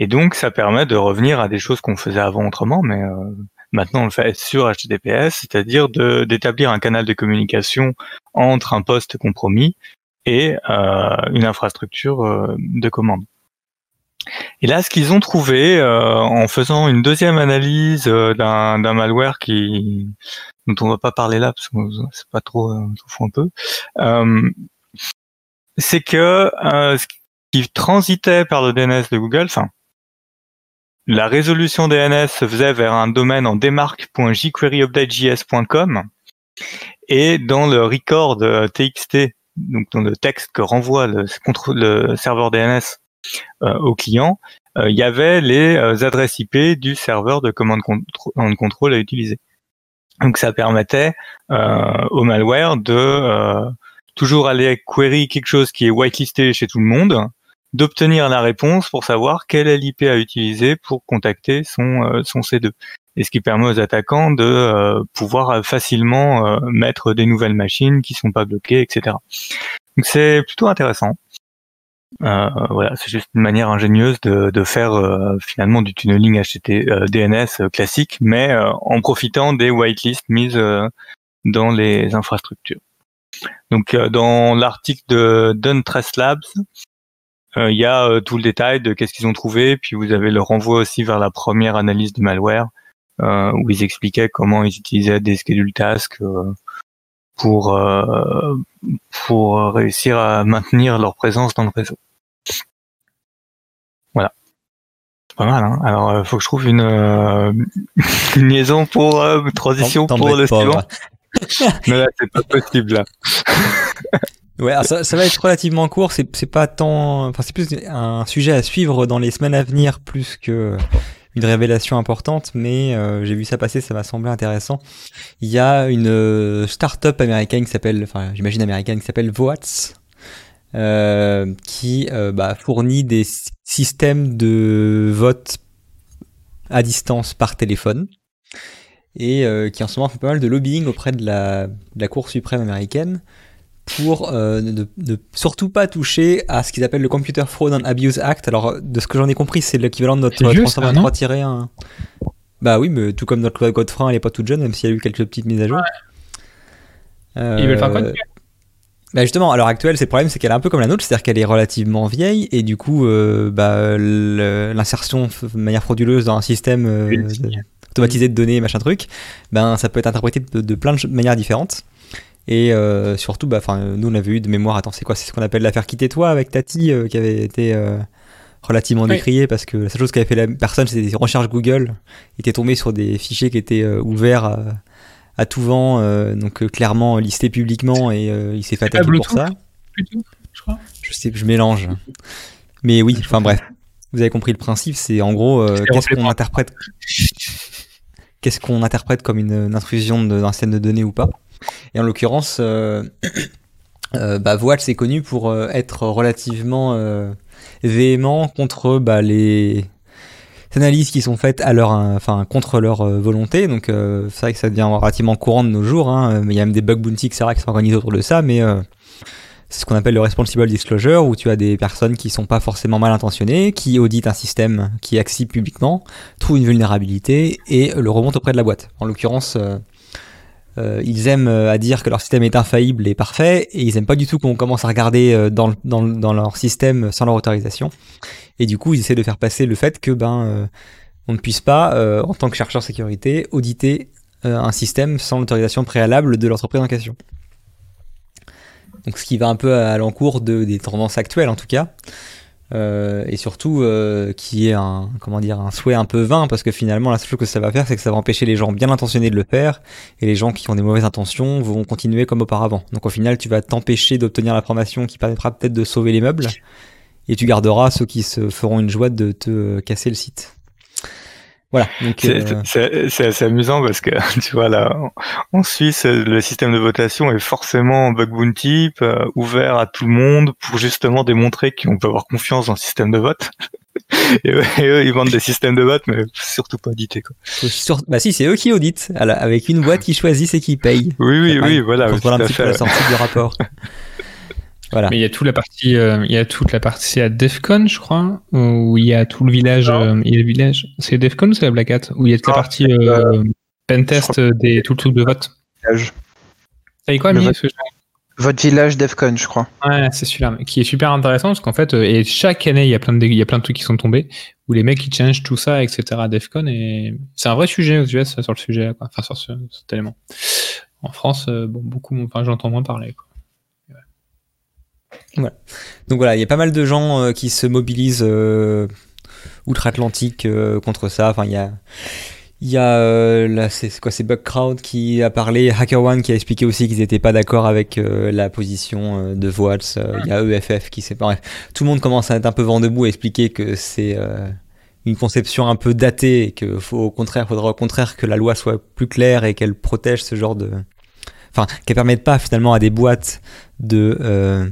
Et donc, ça permet de revenir à des choses qu'on faisait avant autrement, mais euh, maintenant on le fait sur HTTPS, c'est-à-dire d'établir un canal de communication entre un poste compromis et euh, une infrastructure euh, de commande. Et là, ce qu'ils ont trouvé euh, en faisant une deuxième analyse euh, d'un malware qui dont on va pas parler là parce que c'est pas trop, on s'en fout un peu, c'est que ce qui transitait par le DNS de Google, enfin la résolution DNS se faisait vers un domaine en demarc.jqueryupdatejs.com et dans le record TXT, donc dans le texte que renvoie le, serveur DNS euh, au client, euh, il y avait les euh, adresses IP du serveur de commande de contrôle à utiliser. Donc ça permettait au malware de toujours aller query quelque chose qui est whitelisté chez tout le monde, d'obtenir la réponse pour savoir quelle est l'IP à utiliser pour contacter son, euh, son C2. Et ce qui permet aux attaquants de euh, pouvoir facilement euh, mettre des nouvelles machines qui sont pas bloquées, etc. Donc c'est plutôt intéressant. voilà, c'est juste une manière ingénieuse de, faire finalement du tunneling HTT, DNS classique, mais en profitant des whitelists mises dans les infrastructures. Donc dans l'article de Duntress Labs, euh, il y a euh, tout le détail de qu'est-ce qu'ils ont trouvé, puis vous avez le renvoi aussi vers la première analyse du malware, euh, où ils expliquaient comment ils utilisaient des schedule tasks pour pour réussir à maintenir leur présence dans le réseau. Voilà. C'est pas mal, hein Alors, il faut que je trouve une, une liaison pour transition pour le suivant. Mais là, c'est pas possible, là. Ouais, ça, va être relativement court. C'est, pas tant, enfin, c'est plus un sujet à suivre dans les semaines à venir plus que une révélation importante, mais euh, j'ai vu ça passer, ça m'a semblé intéressant. Il y a une euh, start-up américaine qui s'appelle, enfin, j'imagine américaine qui s'appelle Voats, euh, qui euh, bah, fournit des systèmes de vote à distance par téléphone et qui en ce moment fait pas mal de lobbying auprès de la Cour suprême américaine pour euh, ne, surtout pas toucher à ce qu'ils appellent le Computer Fraud and Abuse Act. Alors, de ce que j'en ai compris, c'est l'équivalent de notre 323-1. Bah oui, mais tout comme notre loi Godefrein, elle est pas toute jeune, même s'il y a eu quelques petites mises à jour. Euh, Ils veulent faire quoi bah justement, à l'heure actuelle, c'est le problème, c'est qu'elle est un peu comme la nôtre, c'est-à-dire qu'elle est relativement vieille, et du coup, euh, bah, l'insertion de manière frauduleuse dans un système euh, automatisé de données, machin truc, ben ça peut être interprété de, de plein de manières différentes. Et euh, surtout, bah, nous on avait eu de mémoire, attends, c'est quoi? C'est ce qu'on appelle l'affaire Quitter toi avec Tati, euh, qui avait été euh, relativement décriée parce que la seule chose qu'avait fait la personne, c'était des recherches Google. Il était tombé sur des fichiers qui étaient ouverts à, tout vent, donc clairement listés publiquement, et il s'est fait attaquer pour ça. je crois? Je sais, je mélange. Mais oui, enfin bref. Vous avez compris le principe, c'est en gros qu'est-ce qu'on interprète? Qu'est-ce qu'on interprète comme une, intrusion d'un système de données ou pas. Et en l'occurrence, euh, euh, bah, connu pour euh, être relativement euh, véhément contre bah, les analyses qui sont faites à leur, enfin, contre leur volonté. Donc, c'est vrai que ça devient relativement courant de nos jours. Hein, mais il y a même des bug bounty, etc., qui s'organisent autour de ça. Mais c'est ce qu'on appelle le responsible disclosure, où tu as des personnes qui sont pas forcément mal intentionnées, qui auditent un système qui accède publiquement, trouvent une vulnérabilité et le remontent auprès de la boîte. En l'occurrence, euh, ils aiment euh, à dire que leur système est infaillible et parfait, et ils aiment pas du tout qu'on commence à regarder euh, dans, leur système sans leur autorisation. Et du coup, ils essaient de faire passer le fait que ben on ne puisse pas, en tant que chercheur sécurité, auditer un système sans l'autorisation préalable de l'entreprise en question. Donc, ce qui va un peu à l'encours de, des tendances actuelles, en tout cas. Euh, et surtout euh, qui est un comment dire un souhait un peu vain parce que finalement la seule chose que ça va faire c'est que ça va empêcher les gens bien intentionnés de le faire et les gens qui ont des mauvaises intentions vont continuer comme auparavant donc au final tu vas t'empêcher d'obtenir l'information qui permettra peut-être de sauver les meubles et tu garderas ceux qui se feront une joie de te casser le site voilà. Euh, c'est assez amusant parce que tu vois là, en Suisse, le système de votation est forcément bug bounty, euh, ouvert à tout le monde pour justement démontrer qu'on peut avoir confiance dans le système de vote. et, eux, ils vendent des systèmes de vote, mais surtout pas auditer quoi. Bah si, c'est eux qui auditent, avec une boîte qui choisissent et qui payent. Oui, oui, oui, voilà. Pour un petit peu la sortie du rapport. Mais il y a toute la partie, euh, il y a toute la partie à Defcon, je crois, où il y a tout le village. Euh, il y a le village. C'est Defcon ou c'est la Black Hat Où il y a toute la partie euh, pentest des tout le truc de vote. Village. Ça y quoi, Votre village Defcon, je crois. Ouais, c'est celui-là, qui est super intéressant parce qu'en fait, et chaque année, il y a plein de, il y a plein de trucs qui sont tombés où les mecs ils changent tout ça, etc. à Defcon et c'est un vrai sujet aux US sur le sujet, quoi. enfin sur ce, cet élément. En France, bon, beaucoup, enfin, j'entends moins parler. Quoi. Donc voilà, il y a pas mal de gens euh, qui se mobilisent euh, outre-Atlantique euh, contre ça. Enfin, il y a, il y a là, c'est quoi, c'est Bugcrowd qui a parlé, HackerOne qui a expliqué aussi qu'ils n'étaient pas d'accord avec la position de Voats. Il y a EFF qui sait Bref, tout le monde commence à être un peu vent debout et expliquer que c'est une conception un peu datée et que faut au contraire, faudra au contraire que la loi soit plus claire et qu'elle protège ce genre de, enfin, qu'elle permette pas finalement à des boîtes de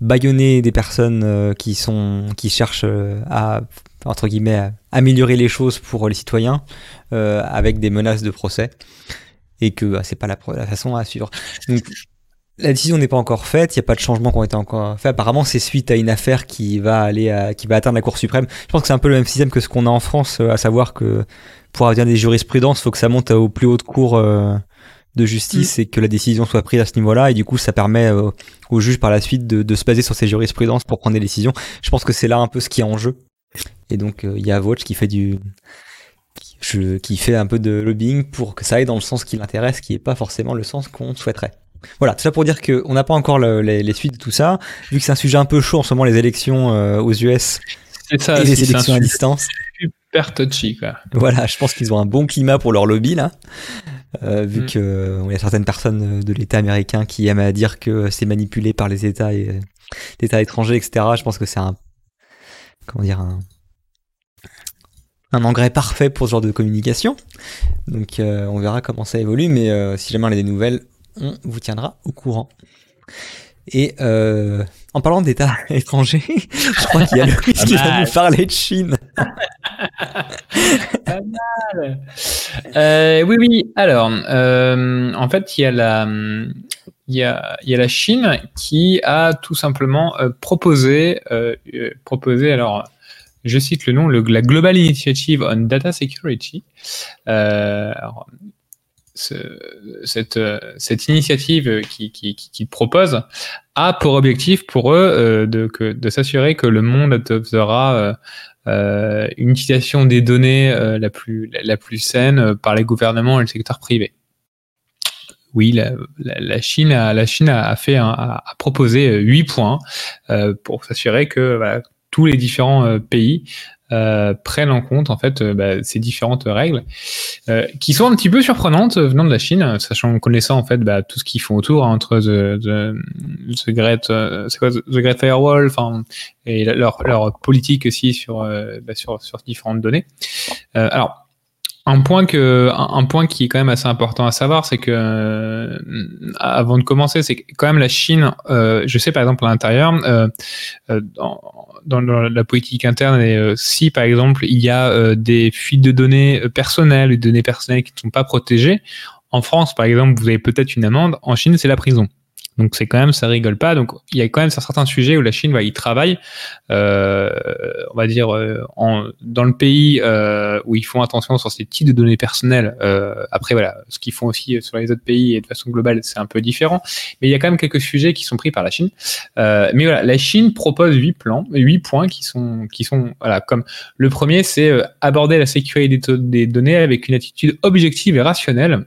bâillonner des personnes qui sont qui cherchent à entre guillemets améliorer les choses pour les citoyens avec des menaces de procès et que bah, c'est pas la, façon à suivre. La décision n'est pas encore faite, il n'y a pas de changements qui ont été encore faits. Apparemment, c'est suite à une affaire qui va aller à, qui va atteindre la Cour suprême. Je pense que c'est un peu le même système que ce qu'on a en France, à savoir que pour avoir des jurisprudences, il faut que ça monte aux plus hautes cours euh, de justice mm. et que la décision soit prise à ce niveau-là. Et du coup, ça permet euh, aux juges par la suite de, se baser sur ces jurisprudences pour prendre des décisions. Je pense que c'est là un peu ce qui est en jeu. Et donc, euh, il y a Watch qui fait du qui fait un peu de lobbying pour que ça aille dans le sens qui l'intéresse, qui n'est pas forcément le sens qu'on souhaiterait. Voilà, tout ça pour dire qu'on n'a pas encore les, suites de tout ça, vu que c'est un sujet un peu chaud en ce moment, les élections aux US ça, et les élections à distance super touchy. Voilà, je pense qu'ils ont un bon climat pour leur lobby là. Euh, vu mm. qu'il euh, y a certaines personnes de l'État américain qui aiment à dire que c'est manipulé par les États, et, États étrangers, etc. Je pense que c'est un, comment dire, un, un engrais parfait pour ce genre de communication. Donc euh, on verra comment ça évolue, mais si jamais on a des nouvelles, on vous tiendra au courant. Et en parlant d'États étrangers, je crois qu'il y a Louis qui va nous parler de Chine. Pas mal. Euh, oui, oui. Alors, euh, en fait, il y a la. Il y, a, il y a la Chine qui a tout simplement euh, proposé, proposé, alors je cite le nom, le, la Global Initiative on Data Security. Alors, cette, euh, cette, initiative qu'ils qui, qui, propose a pour objectif pour eux euh, de, de s'assurer que le monde adoptera euh, une utilisation des données la, plus, la, plus saine par les gouvernements et le secteur privé. Oui, la, la, Chine, a, la Chine a, fait a, proposé huit points pour s'assurer que tous les différents pays euh, prennent en compte en fait euh, bah, ces différentes règles euh, qui sont un petit peu surprenantes venant de la Chine, sachant connaissant en fait bah, tout ce qu'ils font autour hein, entre the, the, the Great, quoi, the Great Firewall, enfin et leur, leur politique aussi sur, bah, sur sur différentes données. alors un point que un point qui est quand même assez important à savoir, c'est que avant de commencer, c'est quand même la Chine. Euh, je sais par exemple à l'intérieur, euh, dans, la politique interne, et, euh, si par exemple il y a euh, des fuites de données euh, personnelles, des données personnelles qui ne sont pas protégées, en France par exemple, vous avez peut-être une amende. En Chine, c'est la prison. Donc c'est quand même, ça rigole pas. Donc il y a quand même certains sujets où la Chine va y travaille, euh, on va dire euh, en, dans le pays euh, où ils font attention sur ces types de données personnelles. Euh, après voilà, ce qu'ils font aussi sur les autres pays et de façon globale, c'est un peu différent. Mais il y a quand même quelques sujets qui sont pris par la Chine. Euh, mais voilà, la Chine propose huit plans, huit points qui sont qui sont voilà comme le premier, c'est euh, aborder la sécurité des, des données avec une attitude objective et rationnelle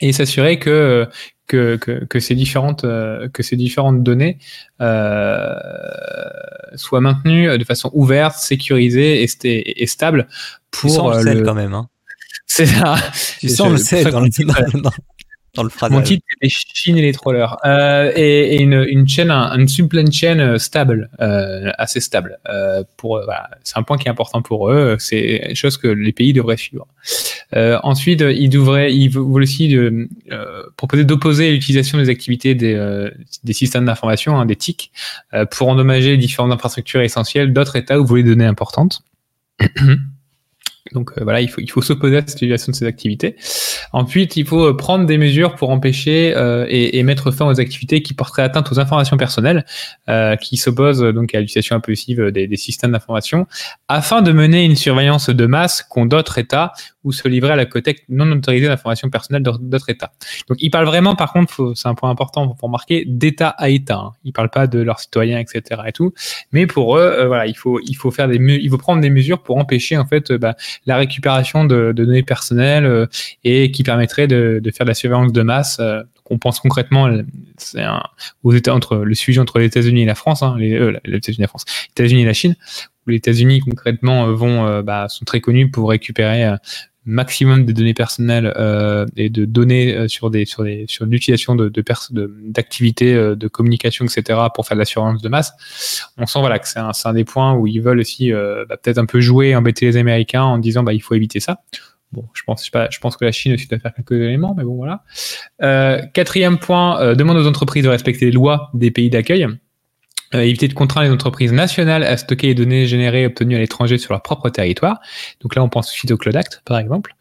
et s'assurer que que, que, que, ces différentes euh, que ces différentes données euh, soient maintenues de façon ouverte, sécurisée et, et stable pour tu sens le, euh, quand même. Hein. C'est ça. Tu sens le sel dans, le, dans, le Mon titre est Chine et les trollers. Euh, et, et une, une, chaîne, un, une supply chain euh, stable, euh, assez stable. Euh, pour, voilà, c'est un point qui est important pour eux. C'est une chose que les pays devraient suivre. Euh, ensuite, ils devraient, ils veulent aussi de, euh, proposer d'opposer l'utilisation des activités des, des systèmes d'information, hein, des TIC, pour endommager différentes infrastructures essentielles d'autres États où vous voulez des données importantes. Donc euh, voilà, il faut, il faut s'opposer à cette utilisation de ces activités. Ensuite, il faut euh, prendre des mesures pour empêcher euh, et, et, mettre fin aux activités qui porteraient atteinte aux informations personnelles, euh, qui s'opposent donc à l'utilisation impulsive des, des systèmes d'information, afin de mener une surveillance de masse qu'ont d'autres États ou se livrer à la collecte non autorisée d'informations personnelles d'autres États. Donc il parle vraiment, par contre, c'est un point important pour marquer, d'État à État. Hein. Il parle pas de leurs citoyens, etc. et tout. Mais pour eux, euh, voilà, il faut il faut faire des il faut prendre des mesures pour empêcher en fait euh, bah, la récupération de, de, données personnelles euh, et qui permettrait de, de, faire de la surveillance de masse. on pense concrètement, c'est aux États entre le sujet entre les États-Unis et la France, hein, les, les États-Unis et la France, les États-Unis et la Chine, les États-Unis concrètement vont bah, sont très connus pour récupérer maximum de données personnelles euh, et de données euh, sur des sur des sur l'utilisation de d'activités de, euh, de, communication etc pour faire de la surveillance de masse on sent voilà que c'est un, un des points où ils veulent aussi euh, bah, peut-être un peu jouer embêter les Américains en disant bah il faut éviter ça Bon, je pense, je, pas, je pense que la Chine aussi doit faire quelques éléments, mais bon, voilà. Euh, quatrième point, demande aux entreprises de respecter les lois des pays d'accueil. Euh, éviter de contraindre les entreprises nationales à stocker les données générées obtenues à l'étranger sur leur propre territoire. Donc là, on pense aussi au Cloud Act, par exemple.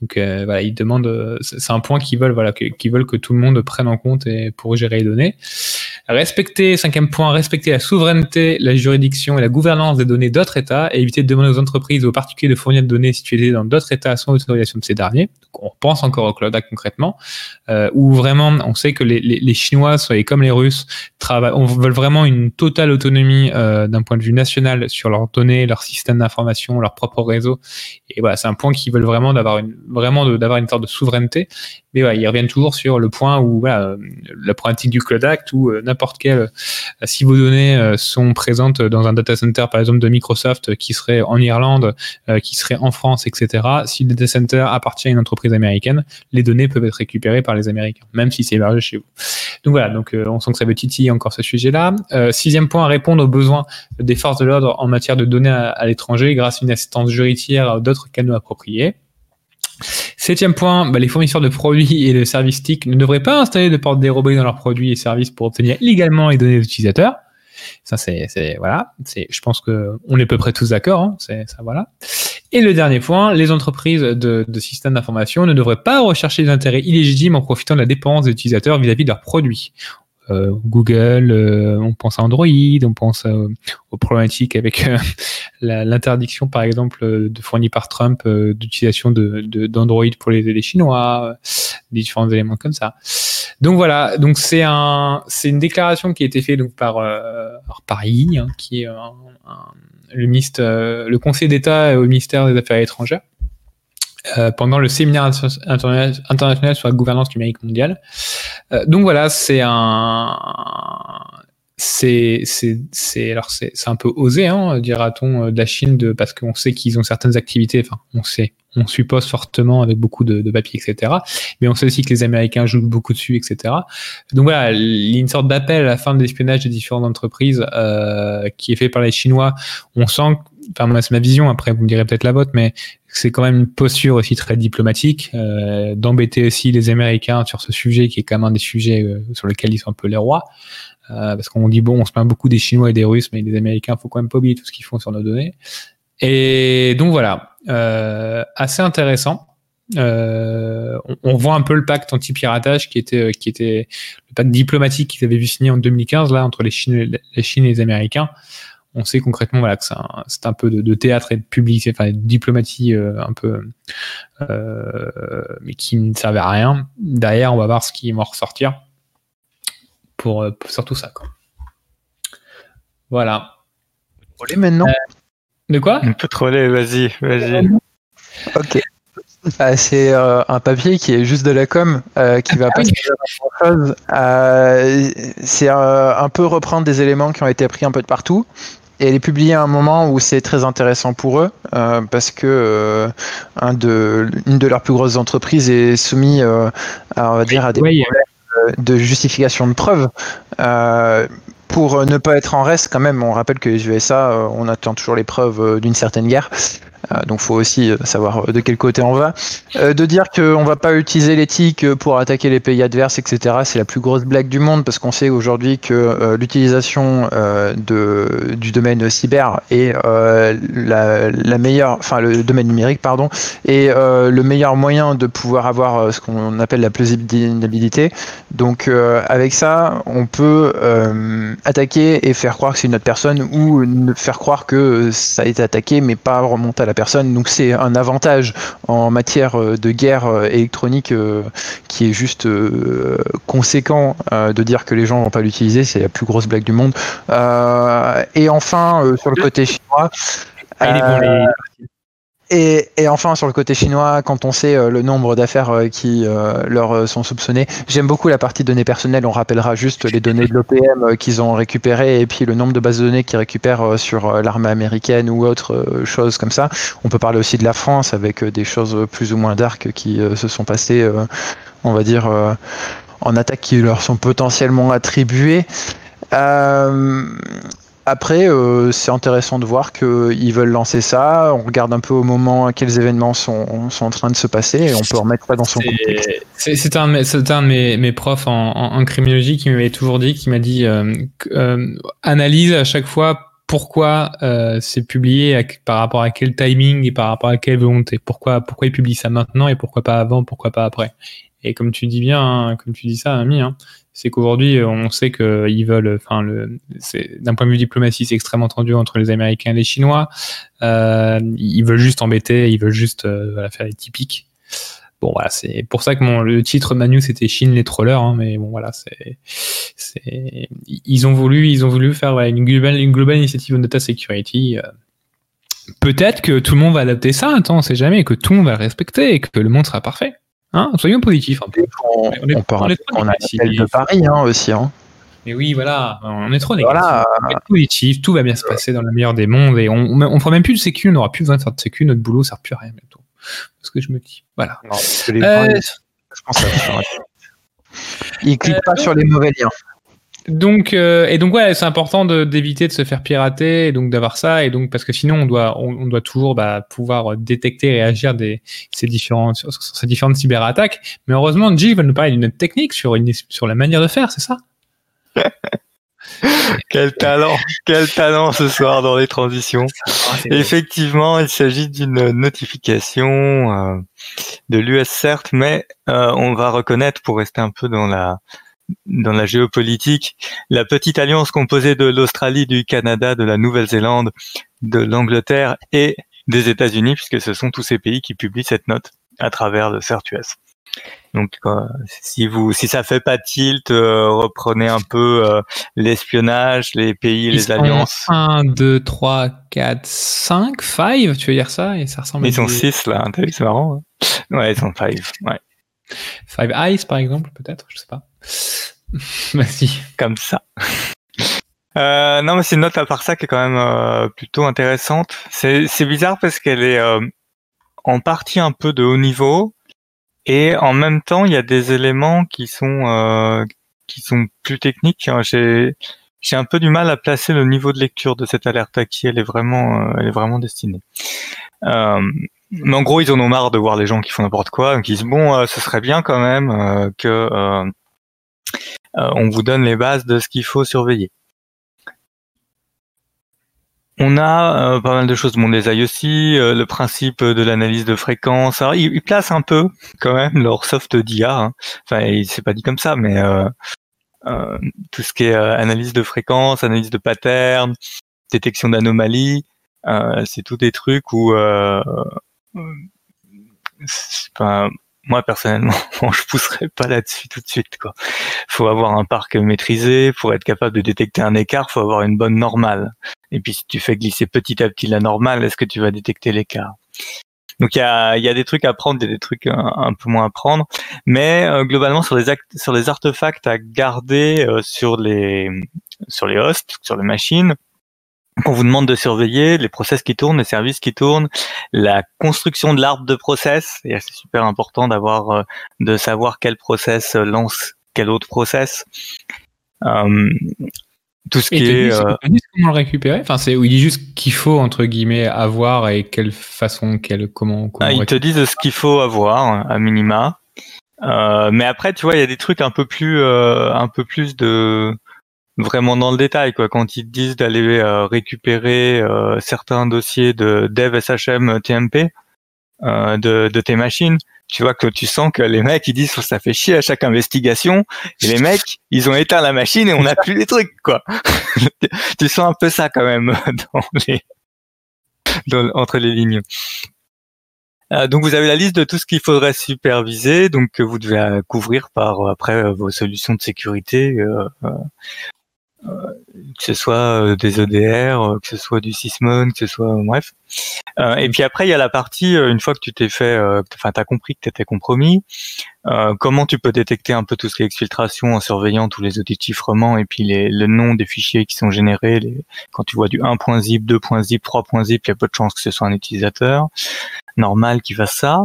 Donc euh, voilà, ils demandent, euh, c'est un point qu'ils veulent, voilà, qu'ils veulent que tout le monde prenne en compte et pour gérer les données. Respecter, cinquième point, respecter la souveraineté, la juridiction et la gouvernance des données d'autres États et éviter de demander aux entreprises ou aux particuliers de fournir des données situées dans d'autres États sans autorisation de ces derniers. Donc, on pense encore au Cloud concrètement, euh, où vraiment on sait que les, les, les Chinois, comme les Russes, travaillent, on veut vraiment une totale autonomie euh, d'un point de vue national sur leurs données, leur système d'information, leur propre réseau. Et voilà, c'est un point qu'ils veulent vraiment d'avoir une vraiment d'avoir une sorte de souveraineté. Mais voilà, ils reviennent toujours sur le point où voilà, la pratique du Cloud Act ou euh, n'importe quel, euh, si vos données euh, sont présentes dans un data center par exemple de Microsoft qui serait en Irlande, qui serait en France, etc. Si le data center appartient à une entreprise américaine, les données peuvent être récupérées par les Américains, même si c'est hébergé chez vous. Donc voilà, donc on sent que ça veut titiller encore ce sujet-là. sixième point, répondre aux besoins des forces de l'ordre en matière de données à, à l'étranger grâce à une assistance ou d'autres canaux appropriés. Septième point, bah, les fournisseurs de produits et de services TIC ne devraient pas installer de portes dérobées dans leurs produits et services pour obtenir légalement les données des utilisateurs. Ça, c'est, voilà, c'est, je pense que on est à peu près tous d'accord. Hein, c'est ça, voilà. Et le dernier point, les entreprises de, de systèmes d'information ne devraient pas rechercher des intérêts illégitimes en profitant de la dépendance des utilisateurs vis-à-vis de leurs produits. Euh, Google, euh, on pense à Android, on pense euh, aux problématiques avec l'interdiction, par exemple, de fournie par Trump d'utilisation d'Android de, pour les, Chinois, des différents éléments comme ça. Donc voilà, donc c'est un, c'est une déclaration qui a été faite donc par par I, hein, qui est le ministre, le Conseil d'État au ministère des Affaires étrangères. Euh, pendant le séminaire international sur la gouvernance numérique mondiale. Euh, donc voilà, c'est un, c'est, c'est, c'est, alors c'est, un peu osé, hein, dira-t-on, euh, de la Chine, de, parce qu'on sait qu'ils ont certaines activités, enfin, on sait, on suppose fortement avec beaucoup de, de papiers, etc. Mais on sait aussi que les Américains jouent beaucoup dessus, etc. Donc voilà, il y a une sorte d'appel à la fin de l'espionnage des différentes entreprises euh, qui est fait par les Chinois. On sent enfin moi c'est ma vision, après vous me direz peut-être la vôtre, mais c'est quand même une posture aussi très diplomatique, euh, d'embêter aussi les Américains sur ce sujet qui est quand même un des sujets euh, sur lesquels ils sont un peu les rois. Euh, parce qu'on dit bon, on se plaint beaucoup des Chinois et des Russes, mais les Américains, faut quand même pas oublier tout ce qu'ils font sur nos données. Et donc voilà, euh, assez intéressant. Euh, on, on, voit un peu le pacte anti-piratage qui était qui était le pacte diplomatique qu'ils avaient vu signer en 2015 là entre les Chine, la Chine et les Américains on sait concrètement voilà, que c'est un, peu de, théâtre et de publicité, enfin de diplomatie euh, un peu, euh, mais qui ne servait à rien. Derrière, on va voir ce qui va ressortir pour, euh, pour surtout ça. Quoi. Voilà. Relais maintenant? de quoi? Un peu troller, vas-y, vas-y. Ok. Ah, c'est un papier qui est juste de la com, qui va pas grand-chose. c'est un peu reprendre des éléments qui ont été pris un peu de partout et elle est publiée à un moment où c'est très intéressant pour eux euh, parce que euh, un de, une de leurs plus grosses entreprises est soumise euh, à, on va dire, à des problèmes de justification de preuves. pour ne pas être en reste, quand même, on rappelle que les USA, on attend toujours les preuves d'une certaine guerre. Euh, donc faut aussi euh, savoir euh, de quel côté on va. de dire qu'on va pas utiliser l'éthique pour attaquer les pays adverses, etc. C'est la plus grosse blague du monde parce qu'on sait aujourd'hui que l'utilisation du domaine cyber est la, la, meilleure, enfin le domaine numérique pardon, est le meilleur moyen de pouvoir avoir ce qu'on appelle la plausibilité. Donc avec ça, on peut attaquer et faire croire que c'est une autre personne ou faire croire que ça a été attaqué mais pas remonter à la personne. Donc c'est un avantage en matière euh, de guerre euh, électronique euh, qui est juste conséquent de dire que les gens vont pas l'utiliser. C'est la plus grosse blague du monde. et enfin, sur le côté chinois. Et, et, enfin, sur le côté chinois, quand on sait euh, le nombre d'affaires euh, qui euh, leur sont soupçonnées, j'aime beaucoup la partie données personnelles. On rappellera juste les données de l'OPM qu'ils ont récupérées et puis le nombre de bases de données qu'ils récupèrent sur l'armée américaine ou autre chose comme ça. On peut parler aussi de la France avec des choses plus ou moins dark qui se sont passées, on va dire, en attaque qui leur sont potentiellement attribuées. Après, euh, c'est intéressant de voir qu'ils veulent lancer ça. On regarde un peu au moment quels événements sont, sont en train de se passer et on peut remettre ça dans son contexte. C'est un, un, de mes, mes profs en, en, criminologie qui m'avait toujours dit, qui m'a dit euh, euh, analyse à chaque fois pourquoi c'est publié par rapport à quel timing et par rapport à quelle volonté. Pourquoi, pourquoi ils publient ça maintenant et pourquoi pas avant, pourquoi pas après. Et comme tu dis bien, hein, comme tu dis ça, Ami, hein, c'est qu'aujourd'hui, euh, on sait qu'ils veulent, enfin, le, d'un point de vue diplomatie, c'est extrêmement tendu entre les Américains et les Chinois. Euh, ils veulent juste embêter, ils veulent juste euh, voilà, faire les typiques. Bon, voilà, c'est pour ça que mon, le titre Manu c'était Chine les trollers, hein, mais bon, voilà, c'est, ils ont voulu, ils ont voulu faire une global, une global initiative on data security. Euh, peut-être que tout le monde va adapter ça, attends, on sait jamais, que tout le monde va respecter et que le monde sera parfait. Hein Soyons positifs. On, on, est, on, on, est on a de Paris hein, aussi. Hein. Mais oui, voilà, on est trop négatif. Voilà. On est positif, tout va bien se passer dans le meilleur des mondes et on, on fera même plus de sécu, on n'aura plus besoin de faire de sécu, notre boulot sert plus à rien bientôt. Ce que je me dis. Voilà. Non, euh... je pense Ils cliquent pas sur les mauvais liens. Donc euh, et donc ouais, c'est important d'éviter de, se faire pirater et donc d'avoir ça et donc parce que sinon on doit on, doit toujours bah, pouvoir détecter et réagir des ces différentes sur, ces différentes cyberattaques. Mais heureusement, Jill va nous parler d'une technique sur une sur la manière de faire, c'est ça? Quel talent, quel talent ce soir dans les transitions. Effectivement, il s'agit d'une notification euh, de l'US certes, mais euh, on va reconnaître pour rester un peu dans la dans la géopolitique, la petite alliance composée de l'Australie, du Canada, de la Nouvelle-Zélande, de l'Angleterre et des États-Unis, puisque ce sont tous ces pays qui publient cette note à travers le CERT-US. Donc, euh, si vous, si ça fait pas tilt, euh, reprenez un peu euh, l'espionnage, les pays, les alliances. 1, 2, 3, 4, 5, 5, tu veux dire ça? Et ça ressemble. Ils sont 6 là, hein, c'est marrant. Hein. ouais, ils sont 5, ouais. Five Eyes, par exemple, peut-être, je sais pas. Vas-y. Comme ça. Euh, non, mais c'est une note à part ça qui est quand même euh, plutôt intéressante. C'est bizarre parce qu'elle est euh, en partie un peu de haut niveau et en même temps il y a des éléments qui sont euh, qui sont plus techniques. J'ai j'ai un peu du mal à placer le niveau de lecture de cette alerte à qui elle est vraiment elle est vraiment destinée. mais en gros, ils en ont marre de voir les gens qui font n'importe quoi, donc ils disent bon, ce serait bien quand même que euh, on vous donne les bases de ce qu'il faut surveiller. On a euh, pas mal de choses. Bon, les aussi, euh, le principe de l'analyse de fréquence. Alors, ils, placent un peu quand même leur soft d'IA. Hein. Enfin, c'est pas dit comme ça, mais tout ce qui est analyse de fréquence, analyse de pattern, détection d'anomalies, c'est tout des trucs où moi personnellement, je pousserais pas là-dessus tout de suite. Quoi. Faut avoir un parc maîtrisé pour être capable de détecter un écart. Faut avoir une bonne normale. Et puis si tu fais glisser petit à petit la normale, est-ce que tu vas détecter l'écart? Donc il y a, y a des trucs à prendre, des trucs un, peu moins à prendre, mais euh, globalement sur les sur les artefacts à garder euh, sur les sur les hosts, sur les machines, on vous demande de surveiller les process qui tournent, les services qui tournent, la construction de l'arbre de process. Et c'est super important d'avoir, euh, de savoir quel process lance quel autre process. Euh, tout ce qui est. Euh... comment le récupérer? Enfin, c'est où il dit juste qu'il faut entre guillemets avoir et quelle façon, quelle comment. comment ah, ils te disent ce qu'il faut avoir à minima. Euh, mais après, tu vois, il y a des trucs un peu plus, un peu plus de vraiment dans le détail quoi. Quand ils te disent d'aller euh, récupérer euh, certains dossiers de dev SHM TMP euh, de, de tes machines tu vois que tu sens que les mecs ils disent ça fait chier à chaque investigation. Et les mecs ils ont éteint la machine et on n'a plus les trucs quoi. Tu sens un peu ça quand même dans les dans, entre les lignes. Donc vous avez la liste de tout ce qu'il faudrait superviser, donc que vous devez couvrir par après vos solutions de sécurité euh, que ce soit euh, des EDR, euh, que ce soit du Sysmon, que ce soit bref. et puis après il y a la partie une fois que tu t'es fait, enfin t'as compris que t'étais compromis, comment tu peux détecter un peu tout ce qui est exfiltration en surveillant tous les outils de chiffrement et puis les, le nom des fichiers qui sont générés. Les, quand tu vois du 1.zip, 2.zip, 3.zip, il y a peu de chances que ce soit un utilisateur normal qui fasse ça.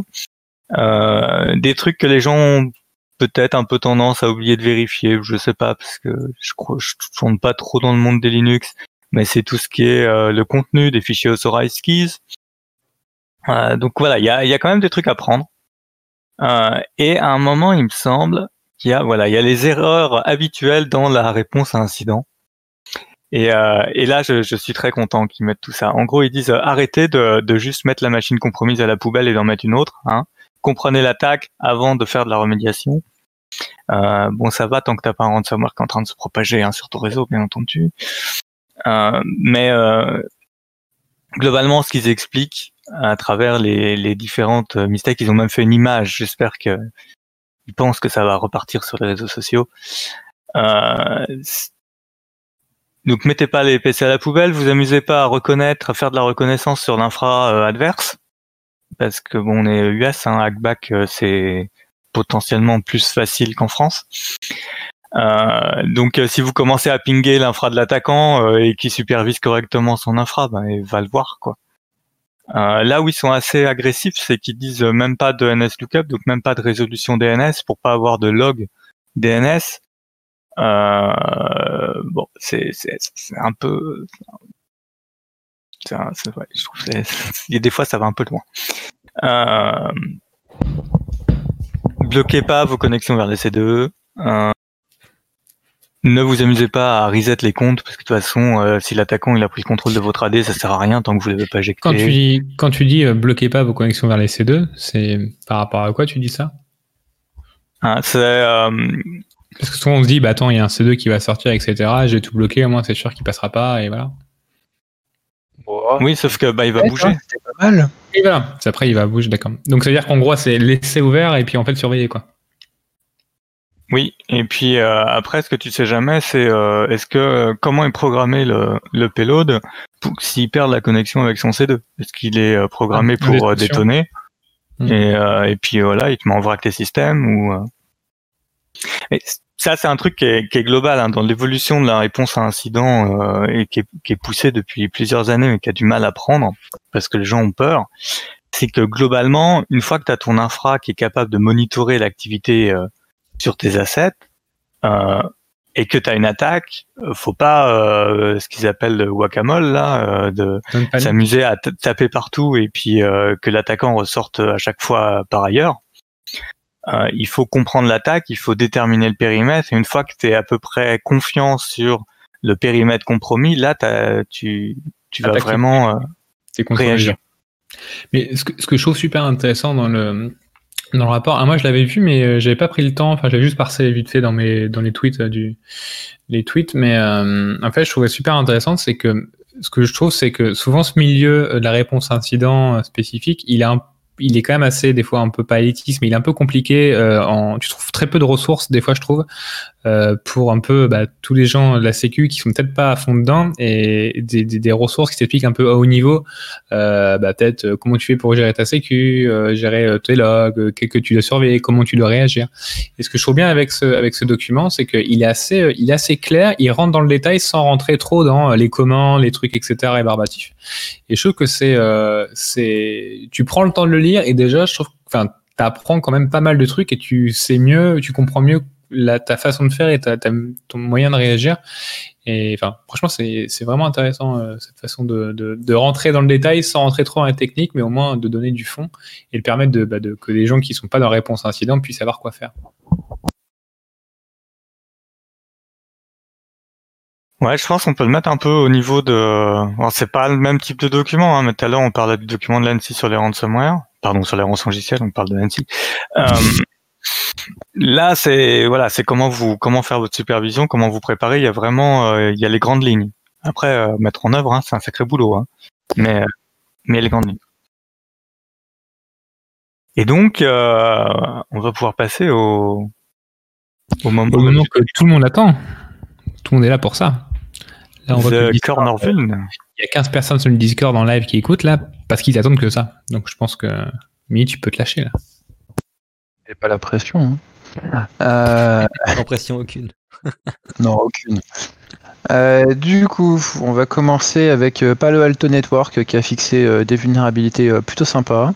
Euh, des trucs que les gens peut-être un peu tendance à oublier de vérifier, je sais pas, parce que je crois je tourne pas trop dans le monde des Linux, mais c'est tout ce qui est euh, le contenu des fichiers Authorize Keys. Euh, donc voilà, il y a, quand même des trucs à prendre. Euh, et à un moment, il me semble qu'il y a voilà, il y a les erreurs habituelles dans la réponse à incident. Et, là, je, suis très content qu'ils mettent tout ça. En gros, ils disent arrêtez de, de, juste mettre la machine compromise à la poubelle et d'en mettre une autre. Hein. Comprenez l'attaque avant de faire de la remédiation. Euh, bon, ça va tant que t'as pas un ransomware qui est en train de se propager hein, sur ton réseau, bien entendu. Euh, mais euh, globalement, ce qu'ils expliquent à travers les, les différentes mistakes, ils ont même fait une image. J'espère que ils pensent que ça va repartir sur les réseaux sociaux. Euh, donc mettez pas les PC à la poubelle, vous amusez pas à reconnaître, à faire de la reconnaissance sur l'infra euh, adverse, parce que bon, on est US, hein, hackback euh, c'est potentiellement plus facile qu'en France. Euh, donc si vous commencez à pinguer l'infra de l'attaquant et qui supervise correctement son infra, ben, il va le voir quoi. là où ils sont assez agressifs, c'est qu'ils disent même pas de NS lookup, donc même pas de résolution DNS pour pas avoir de log DNS. Euh, bon, c'est un peu. Un, ouais, je trouve que des fois ça va un peu loin. Euh, bloquez pas vos connexions vers les C2. Euh, ne vous amusez pas à reset les comptes parce que de toute façon, euh, si l'attaquant il a pris le contrôle de votre AD, ça sert à rien tant que vous l'avez pas éjecté. Quand tu dis, quand tu dis bloquez pas vos connexions vers les C2, c'est par rapport à quoi tu dis ça? Ah, C'est parce que souvent on se dit, bah attends, il y a un C2 qui va sortir, etc. J'ai tout bloqué, au moins c'est sûr qu'il passera pas, et voilà. Oui, sauf que bah il va bouger. C'était pas mal. Et voilà. Après, il va bouger, d'accord. Donc ça veut dire qu'en gros, c'est laisser ouvert et puis en fait surveiller quoi. Oui, et puis euh, après, ce que tu sais jamais, c'est euh, est-ce que euh, comment est programmé le, le payload pour s'il perd la connexion avec son C2 Est-ce qu'il est euh, programmé Ah, pour euh, détonner? Hmm. et, euh, et puis voilà, il te met en vrac tes systèmes ou euh. Ça, c'est un truc qui est, qui est global hein, dans l'évolution de la réponse à incident euh, et qui est, qui est poussé depuis plusieurs années mais qui a du mal à prendre parce que les gens ont peur. C'est que globalement, une fois que tu as ton infra qui est capable de monitorer l'activité euh, sur tes assets euh, et que tu as une attaque, faut pas euh, ce qu'ils appellent le guacamole là, euh, de s'amuser à taper partout et puis euh, que l'attaquant ressorte à chaque fois par ailleurs. Euh, il faut comprendre l'attaque, il faut déterminer le périmètre et une fois que tu es à peu près confiant sur le périmètre compromis, là tu, tu vas Attaquer. vraiment euh, réagir. Mais ce que, ce que je trouve super intéressant dans le dans le rapport, ah, moi je l'avais vu, mais euh, j'avais pas pris le temps. Enfin, j'avais juste passé vite fait dans mes dans les tweets du les tweets, mais euh, en fait, je trouvais super intéressant, c'est que ce que je trouve, c'est que souvent ce milieu de la réponse incident spécifique, il est un il est quand même assez des fois un peu pas mais il est un peu compliqué. Euh, tu trouves très peu de ressources des fois, je trouve, euh, pour un peu bah, tous les gens de la Sécu qui sont peut-être pas à fond dedans et des, des, ressources qui t'expliquent un peu à haut niveau euh, bah, peut-être comment tu fais pour gérer ta sécu, gérer tes logs, qu'est-ce que tu dois surveiller, comment tu dois réagir. Et ce que je trouve bien avec ce, avec ce document, c'est qu'il est assez, il assez clair, il rentre dans le détail sans rentrer trop dans les commandes, les trucs, etc. rébarbatifs. Et je trouve que c'est, c'est, tu prends le temps de le et déjà, je trouve, enfin, t'apprends quand même pas mal de trucs et tu sais mieux, tu comprends mieux ta façon de faire et ton moyen de réagir. Et enfin, franchement, c'est vraiment intéressant euh, cette façon de, de, rentrer dans le détail sans rentrer trop dans la technique, mais au moins de donner du fond et de permettre de, bah, que les gens qui sont pas dans la réponse incident puissent savoir quoi faire. Ouais, je pense qu'on peut le mettre un peu au niveau de. Alors, c'est pas le même type de document, hein, mais tout à l'heure on parlait du document de l'ANSI sur les ransomware. Pardon, sur les rançongiciels, on parle de l'ANSI. Euh, là, c'est voilà, c'est comment vous comment faire votre supervision, comment vous préparer. Il y a vraiment, euh, il y a les grandes lignes. Après, euh, mettre en œuvre, hein, c'est un sacré boulot, hein. mais mais il y a les grandes lignes. Et donc, on va pouvoir passer au au moment, Au moment que tout le monde attend, tout le monde est là pour ça. Là, on que il y a 15 personnes sur le Discord en live qui écoutent là parce qu'ils attendent que ça. Donc je pense que Mi, tu peux te lâcher là. J'ai pas la pression. hein. Euh, Sans pression aucune. non, aucune. Euh, du coup, on va commencer avec euh, Palo Alto Network euh, qui a fixé euh, des vulnérabilités euh, plutôt sympas.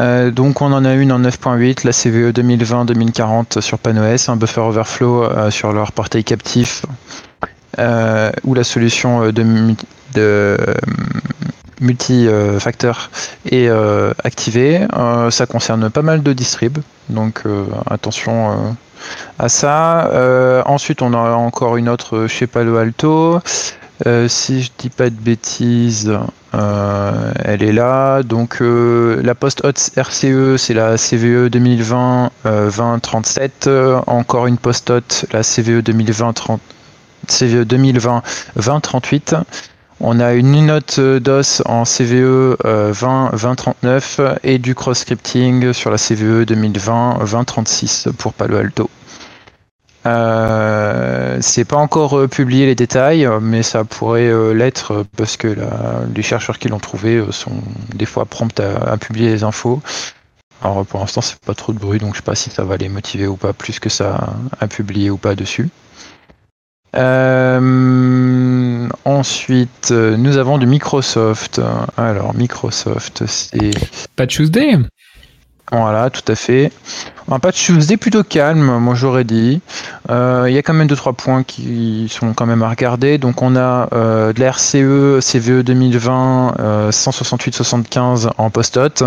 Euh, donc on en a une en 9.8, la CVE 2020-2040 sur PanOS, un buffer overflow euh, sur leur portail captif où la solution de, de multi-facteur est activée. ça concerne pas mal de distrib, donc attention à ça. ensuite, on a encore une autre chez Palo Alto. Euh, si je dis pas de bêtises, euh, elle est là. Donc euh, la post hot RCE, c'est la CVE 2020 2037. Encore une post hot, la CVE 2020 30, CVE 2020 2038. On a une note DOS en CVE 20 2039 et du cross scripting sur la CVE 2020 2036 pour Palo Alto. Euh, c'est pas encore euh, publié les détails, mais ça pourrait euh, l'être parce que les chercheurs qui l'ont trouvé sont des fois prompts à, publier les infos. Alors pour l'instant c'est pas trop de bruit donc je sais pas si ça va les motiver ou pas plus que ça à publier ou pas dessus. Ensuite nous avons du Microsoft. Alors Microsoft c'est. Pas Tuesday voilà, tout à fait. Un patch Tuesday plutôt calme, moi j'aurais dit. Euh, il y a quand même 2-3 points qui sont quand même à regarder. Donc on a euh, de la RCE, CVE 2020, 168-75 en post-hot.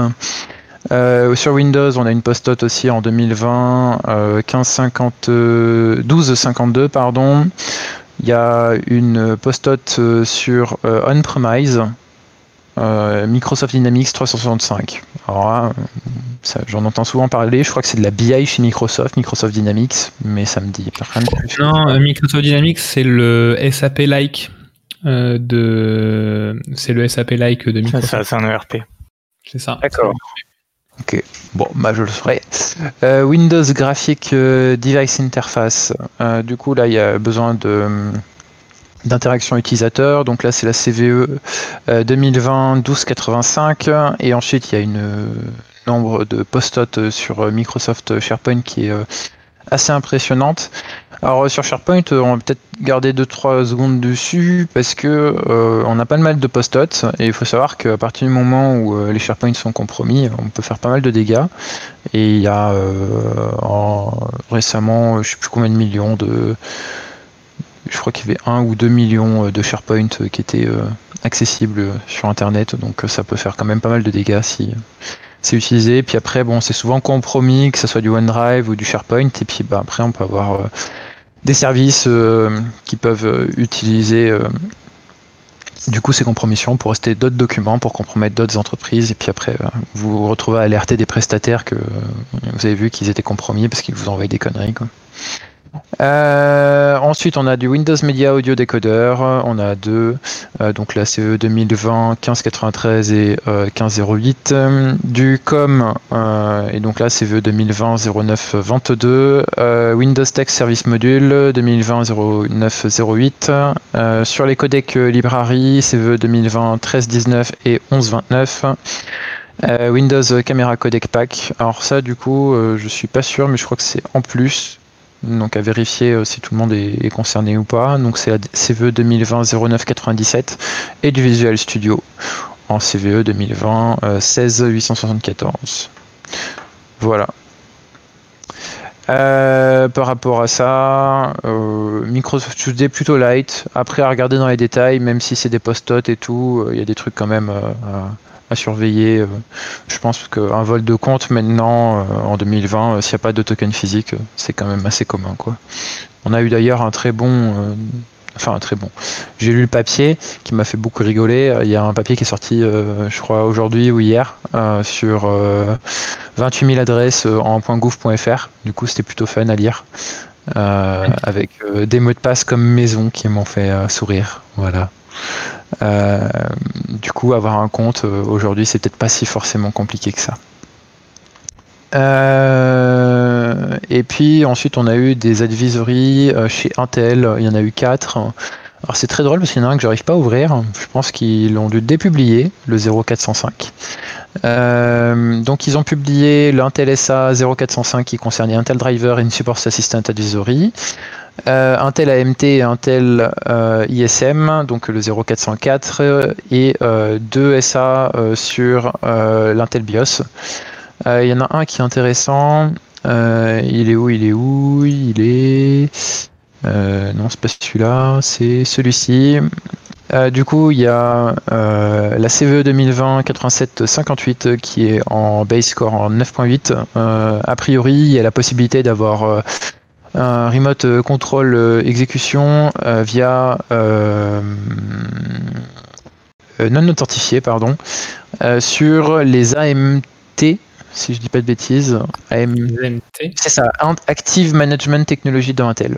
Euh, sur Windows, on a une post-hot aussi en 2020, 1550, 1252 pardon. Il y a une post-hot sur on-premise euh, Microsoft Dynamics 365. Alors j'en entends souvent parler. Je crois que c'est de la BI chez Microsoft, Microsoft Dynamics, mais ça me dit rien Non, euh, Microsoft Dynamics, c'est le SAP-like euh, de. C'est le SAP-like de Microsoft. C'est un ERP. C'est ça. D'accord. Ok, bon, bah je le ferai. Windows Graphic Device Interface. du coup, là, il y a besoin de d'interaction utilisateur. Donc là, c'est la CVE 2020 1285. Et ensuite, il y a une euh, nombre de post-it sur Microsoft SharePoint qui est euh, assez impressionnante. Alors sur SharePoint, on va peut-être garder 2-3 secondes dessus parce que euh, on a pas mal de post-it et il faut savoir qu'à partir du moment où les SharePoint sont compromis, on peut faire pas mal de dégâts. Et il y a récemment, je sais plus combien de millions de je crois qu'il y avait 1 ou 2 millions euh, de SharePoint euh, qui étaient euh, accessibles sur Internet, donc ça peut faire quand même pas mal de dégâts si c'est utilisé. Puis après, bon, c'est souvent compromis, que ce soit du OneDrive ou du SharePoint, et puis bah, après, on peut avoir des services qui peuvent utiliser du coup ces compromissions pour rester d'autres documents, pour compromettre d'autres entreprises, et puis après, vous vous retrouvez à alerter des prestataires que vous avez vu qu'ils étaient compromis parce qu'ils vous envoyaient des conneries. Quoi. Euh, ensuite, on a du Windows Media Audio Decoder. On a deux, euh, donc la CE 2020 1593 et 1508. Euh, du COM, et donc là CVE 2020 09 22. Windows Text Service Module 2020 09 08. sur les codecs librairie, CVE 2020 1319 et 1129. Windows Camera Codec Pack. Alors ça, du coup, je suis pas sûr, mais je crois que c'est en plus donc à vérifier euh, si tout le monde est, concerné ou pas. Donc c'est CVE 2020 0997 et du Visual Studio en CVE 2020 16 874. Voilà. Euh, par rapport à ça, euh, Microsoft Tuesday plutôt light. Après à regarder dans les détails, même si c'est des post-it et tout, il y a des trucs quand même surveiller. Euh, je pense qu'un vol de compte maintenant, euh, en 2020, euh, s'il n'y a pas de token physique, c'est quand même assez commun. Quoi. On a eu d'ailleurs un très bon enfin un très bon. J'ai lu le papier qui m'a fait beaucoup rigoler. Il y a un papier qui est sorti, je crois, aujourd'hui ou hier, sur 28 000 adresses en .gouv.fr. Du coup, c'était plutôt fun à lire, avec des mots de passe comme maison qui m'ont fait sourire. Voilà. Euh, du coup, avoir un compte euh, aujourd'hui, c'est peut-être pas si forcément compliqué que ça. Euh, et puis ensuite, on a eu des advisories chez Intel. Il y en a eu quatre. Alors c'est très drôle parce qu'il y en a un que j'arrive pas à ouvrir. Je pense qu'ils l'ont dû dépublier, le 0405. donc ils ont publié l'Intel SA 0405 qui concernait Intel Driver et Support Assistant Advisory. Euh, Intel AMT et Intel euh, ISM, donc le 0404, et euh, deux SA sur l'Intel BIOS. Il y en a un qui est intéressant. il est où Il est où Il est. non, c'est pas celui-là, c'est celui-ci. Euh, du coup, il y a euh, la CVE 2020 8758 qui est en base score en 9.8. Euh, a priori, il y a la possibilité d'avoir euh, un remote control euh, exécution euh, via euh, euh, non authentifié, pardon, euh, sur les AMT, si je dis pas de bêtises. AM, ZMT. c'est ça, Active Management Technology dans Intel.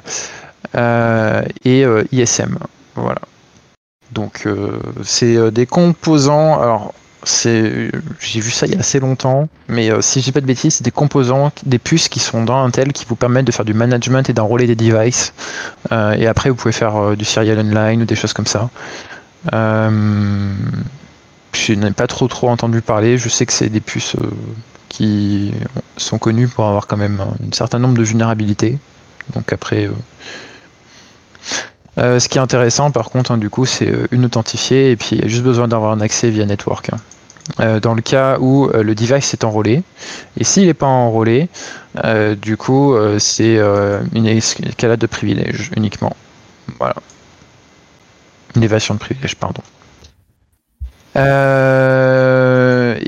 Euh, et euh, ISM. Voilà. Donc euh, c'est euh, des composants. Alors c'est, j'ai vu ça il y a assez longtemps, mais euh, si je dis pas de bêtises, c'est des composants, des puces qui sont dans Intel qui vous permettent de faire du management et d'enrôler des devices. Euh, et après vous pouvez faire euh, du serial online ou des choses comme ça. Je n'ai pas trop trop entendu parler. Je sais que c'est des puces qui sont connues pour avoir quand même un certain nombre de vulnérabilités. Donc après, euh, ce qui est intéressant par contre, hein, du coup, c'est euh, une authentifiée et puis il y a juste besoin d'avoir un accès via network. hein. Euh, dans le cas où euh, le device est enrôlé, et s'il n'est pas enrôlé, euh, du coup, c'est une escalade de privilèges uniquement. Voilà. Une évasion de privilèges, pardon.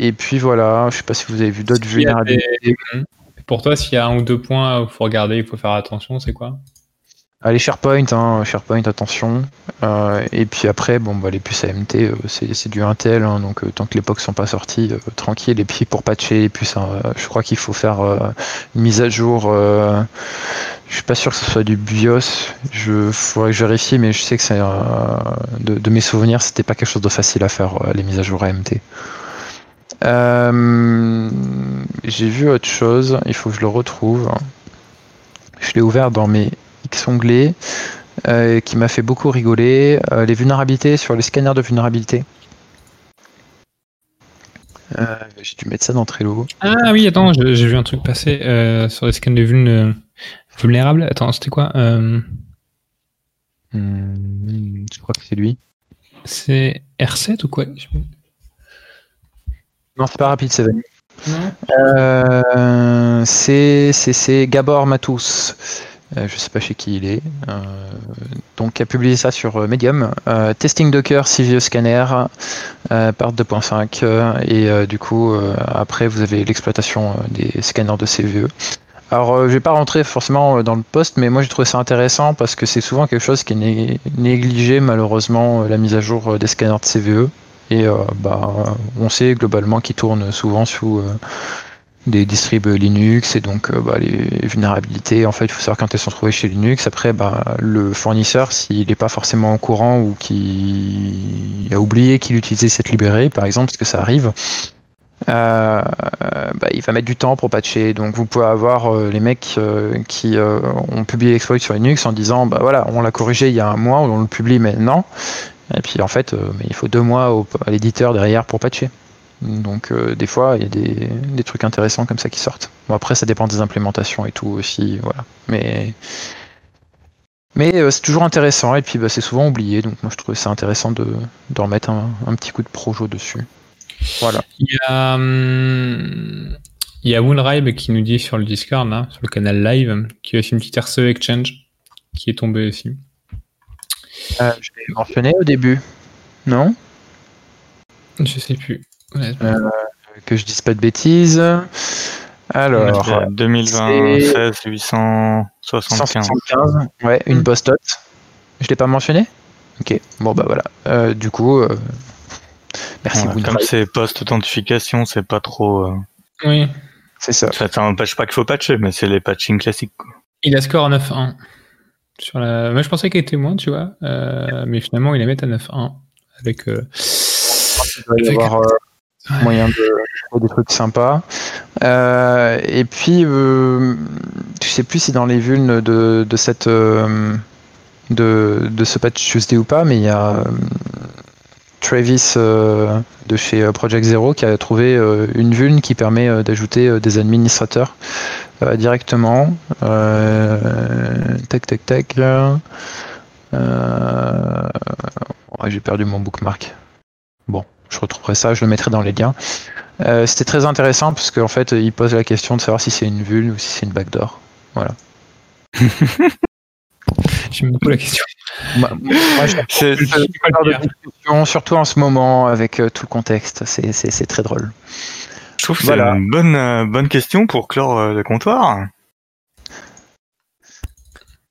Et puis voilà, je sais pas si vous avez vu d'autres des- vulnérabilités. Pour toi, s'il y a un ou deux points où il faut regarder, il faut faire attention, c'est quoi? Allez, SharePoint, hein, SharePoint, attention. Euh, et puis après, bon, bah, les puces AMT, euh, c'est du Intel, hein, donc euh, tant que les POC sont pas sortis, euh, tranquille. Et puis pour patcher les puces, hein, je crois qu'il faut faire une mise à jour. je suis pas sûr que ce soit du BIOS. Je faudrait que je vérifie, mais je sais que c'est de, de mes souvenirs, c'était pas quelque chose de facile à faire les mises à jour AMT. J'ai vu autre chose. Il faut que je le retrouve. Je l'ai ouvert dans mes X onglets euh, qui m'a fait beaucoup rigoler. Euh, les vulnérabilités sur les scanners de vulnérabilité. Euh, J'ai dû mettre ça dans Trello. Ah oui, attends, j'ai vu un truc passer sur les scans de vuln vulnérables. Attends, c'était quoi Hmm, je crois que c'est lui. C'est R7 ou quoi Non, c'est pas rapide, c'est Euh, c'est Gabor Matous. Euh, je sais pas chez qui il est. Euh, donc, a publié ça sur euh, Medium. Testing Docker, CVE scanner, part 2.5. euh, et du coup, après, vous avez l'exploitation des scanners de CVE. Alors, euh, je vais pas rentrer forcément dans le poste, mais moi j'ai trouvé ça intéressant parce que c'est souvent quelque chose qui est né- négligé, malheureusement, la mise à jour des scanners de CVE. Et bah, on sait globalement qu'ils tournent souvent sous des distribs Linux et donc euh, bah, les vulnérabilités, en fait, il faut savoir quand elles sont trouvées chez Linux. Après, bah, le fournisseur, s'il n'est pas forcément au courant ou qu'il a oublié qu'il utilisait cette librairie, par exemple, parce que ça arrive, euh, bah, il va mettre du temps pour patcher. Donc vous pouvez avoir euh, les mecs qui ont publié l'exploit sur Linux en disant bah voilà, on l'a corrigé il y a un mois, on le publie maintenant. Et puis en fait, il faut deux mois à l'éditeur derrière pour patcher. Donc euh, des fois, il y a des, des trucs intéressants comme ça qui sortent. Bon après, ça dépend des implémentations et tout aussi, voilà. Mais mais euh, c'est toujours intéressant et puis bah, c'est souvent oublié. Donc moi, je trouve ça intéressant de, de remettre un, un petit coup de projo dessus. Voilà. Il y a, hum, il y a Woonribe qui nous dit sur le Discord, là, sur le canal live, qui a aussi une petite RCE Exchange qui est tombée aussi. Euh, je l'ai mentionné au début, non? Je sais plus. Euh, Que je dise pas de bêtises. Alors, Ouais, 2020, 16, 875. 175, ouais, une Mm. post-it. Je l'ai pas mentionné? Ok, bon bah voilà. Euh, du coup, euh, merci Woodrive. comme c'est post-authentification, c'est pas trop. euh, Oui. C'est ça. Ça n'empêche pas qu'il faut patcher, mais c'est les patching classiques. quoi. Il a score à 9-1. Sur la... Moi, je pensais qu'il était moins, tu vois. euh, mais finalement, il a mis à 9-1. Avec. euh, Il doit y avec- avoir moyen de trouver des trucs sympas. Euh, et puis, euh, je sais plus si dans les vulnes de, de cette euh, de, de ce patch Tuesday ou pas, mais il y a euh, Travis euh, de chez Project Zero qui a trouvé une vulne qui permet d'ajouter des administrateurs directement. Tac tac tac. Ouais, J'ai perdu mon bookmark. Bon, je retrouverai ça, je le mettrai dans les liens. Euh, C'était très intéressant parce qu'en fait, il pose la question de savoir si c'est une vulne ou si c'est une backdoor. Voilà. J'aime beaucoup la question. Moi, moi, je C'est- je suis pas de discussion, surtout en ce moment avec euh, tout le contexte. C'est- très drôle. Je trouve que Voilà. c'est une bonne, euh, bonne question pour clore euh, le comptoir.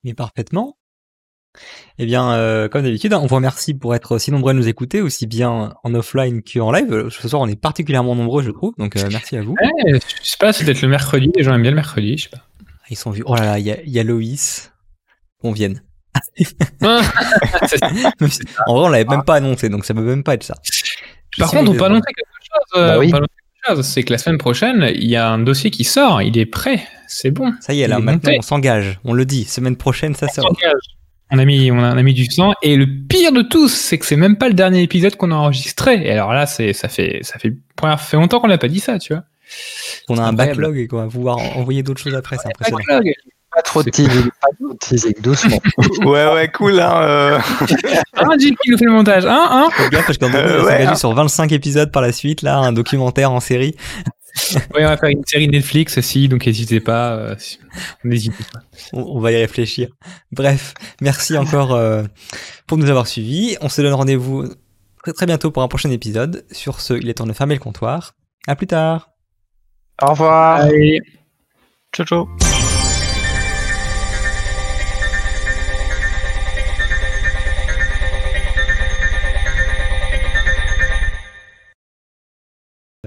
Mais parfaitement. Eh bien, euh, comme d'habitude, on vous remercie pour être si nombreux à nous écouter, aussi bien en offline qu'en live. Ce soir, on est particulièrement nombreux, je trouve, donc euh, merci à vous. Ouais, je sais pas, c'est peut-être le mercredi. Les gens aiment bien le mercredi, je sais pas. Ils sont vus. Oh là là, il y a, il y a Loïs. Qu'on vienne. Si- en vrai, on l'avait même pas annoncé, donc ça peut même pas être ça. Par contre, on peut annoncer quelque chose. euh, Bah oui. on peut annoncer quelque chose, C'est que la semaine prochaine, il y a un dossier qui sort. Il est prêt. C'est bon. Ça y est, là, maintenant, monté. on s'engage. On le dit. Semaine prochaine, ça On sort. On a mis, on a, on a mis du sang. Et le pire de tous, c'est que c'est même pas le dernier épisode qu'on a enregistré. Et alors là, c'est, ça fait, ça fait, première- fait longtemps qu'on n'a pas dit ça, tu vois. On a un incroyable. backlog et qu'on va pouvoir en- envoyer d'autres choses après. C'est impressionnant. Backlog. Pas trop de teasing, pas trop de teasing, doucement. Ouais, ouais, cool. Hein, euh. Un Jake qui nous fait le montage. Un, un. Faites gaffe parce qu'on va Euh, ouais, hein. sur 25 épisodes par la suite, là, un documentaire en série. Oui, on va faire une série Netflix aussi, donc n'hésitez pas. euh, pas. On, on va y réfléchir. Bref, merci encore euh, pour nous avoir suivis. On se donne rendez-vous très très bientôt pour un prochain épisode. Sur ce, il est temps de fermer le comptoir. À plus tard. Au revoir. Allez. Ciao, ciao.